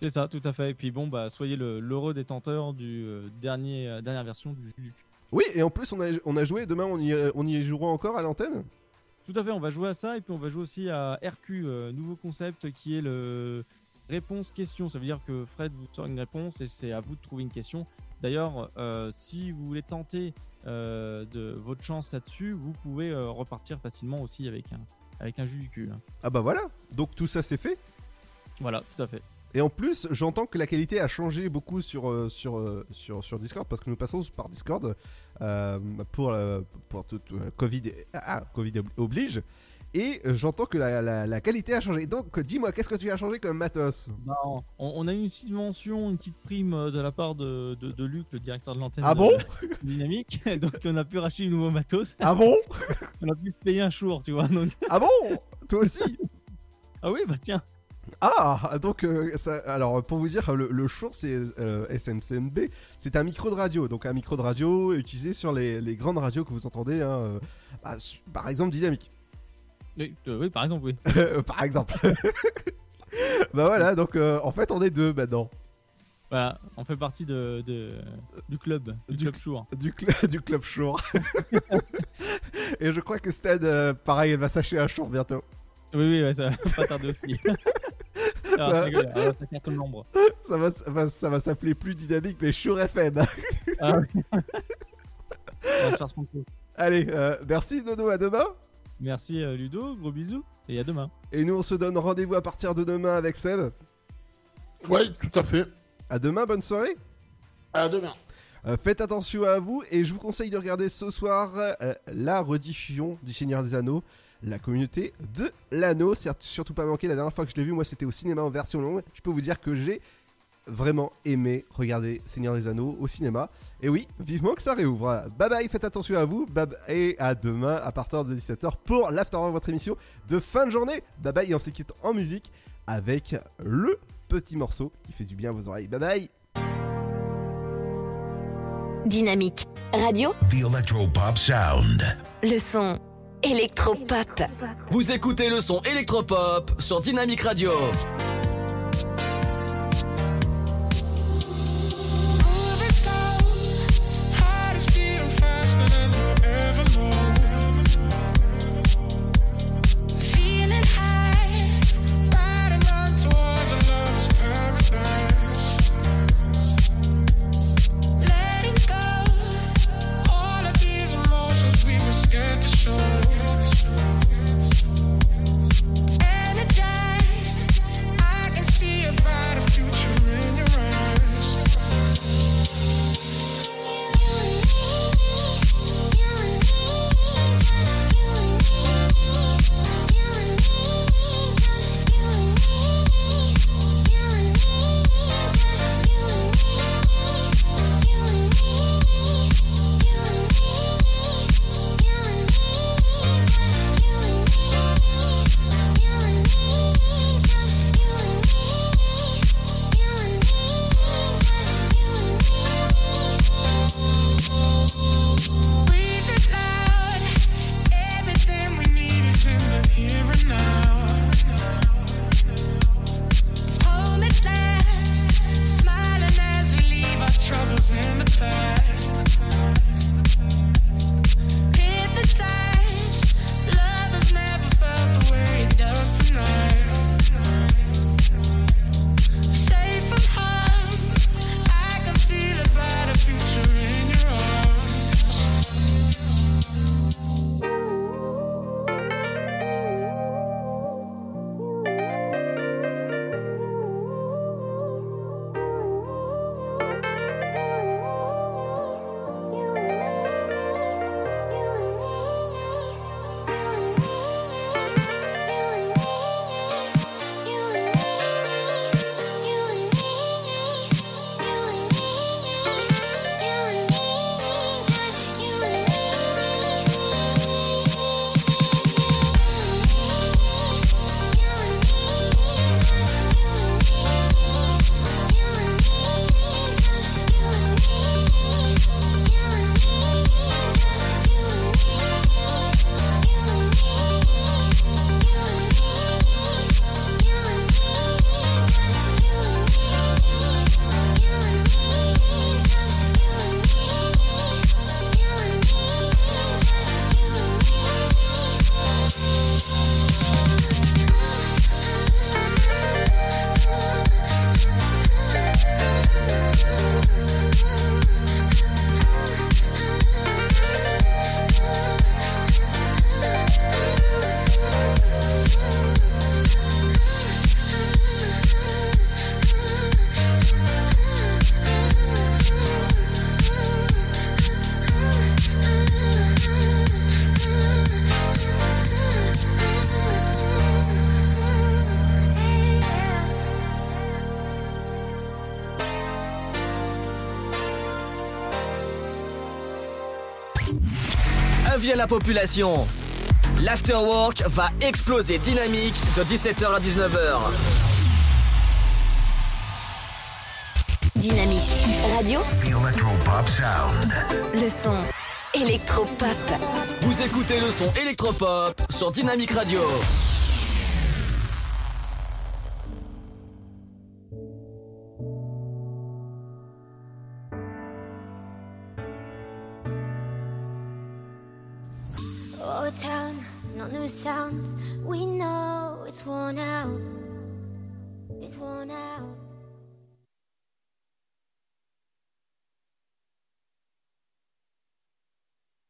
C'est ça, tout à fait. Et puis bon, bah, soyez le- l'heureux détenteur du euh, dernier, euh, dernière version du jus du cul. Oui, et en plus, on a, on a joué. Demain, on y, on y jouera encore à l'antenne? Tout à fait, on va jouer à ça et puis on va jouer aussi à RQ, euh, nouveau concept qui est le réponse-question. Ça veut dire que Fred vous sort une réponse et c'est à vous de trouver une question. D'ailleurs, euh, si vous voulez tenter euh, de votre chance là-dessus, vous pouvez euh, repartir facilement aussi avec un, avec un jus du cul. hein. Ah bah voilà. Donc tout ça, c'est fait. Voilà, tout à fait. Et en plus, j'entends que la qualité a changé beaucoup sur, sur, sur, sur Discord parce que nous passons par Discord euh, pour, pour tout, tout, Covid, ah, Covid ob- oblige. Et euh, j'entends que la, la- la qualité a changé. Donc dis-moi, qu'est-ce que tu as changé comme matos Bah, on, on a une subvention, une petite prime euh, de la part de, de, de Luc, le directeur de l'antenne. Ah bon Dynamique. Donc on a pu racheter du nouveau matos. Ah bon On a pu payer un jour, tu vois. Donc... Ah bon Toi aussi Ah oui, bah tiens. Ah, donc, euh, ça, alors pour vous dire, le, le Shure c'est euh, SMCNB, c'est un micro de radio, donc un micro de radio utilisé sur les, les grandes radios que vous entendez, hein, euh, bah, par exemple Dynamique. Oui, euh, oui, par exemple, oui. par exemple. bah voilà, donc euh, en fait on est deux maintenant. Voilà, on fait partie de, de- du club, du, club Chour. Du, cl- du club Shure. Et je crois que Stan, euh, pareil, elle va s'acheter un Shure bientôt. Oui, oui, ouais, ça va pas tarder aussi. Alors, Ça- je rigole, alors, ça cartonne l'ombre. Ça va, ça va, ça va s'appeler plus dynamique, mais Shure FM. Ah va Allez, euh, merci Nono, à demain. Merci euh, Ludo, gros bisous et à demain. Et nous, on se donne rendez-vous à partir de demain avec Seb. Ouais, tout à fait. À demain, bonne soirée. À demain. Euh, faites attention à vous et je vous conseille de regarder ce soir euh, la rediffusion du Seigneur des Anneaux, la communauté de l'anneau. C'est surtout pas manqué. La dernière fois que je l'ai vu, moi, c'était au cinéma en version longue. Je peux vous dire que j'ai vraiment aimé regarder Seigneur des Anneaux au cinéma. Et oui, vivement que ça réouvre. Bye bye, faites attention à vous. Bye bye, et à demain à partir de 17h pour l'After votre émission de fin de journée. Bye bye et on se quitte en musique avec le petit morceau qui fait du bien à vos oreilles. Bye bye. Dynamique radio, The Electropop Sound. le son électropop. Vous écoutez le son électropop sur Dynamic Radio. À la population. L'afterwork va exploser dynamique de 17h à 19h. Dynamique radio, The Electropop Sound. le son électropop. Vous écoutez le son électropop sur Dynamic Radio.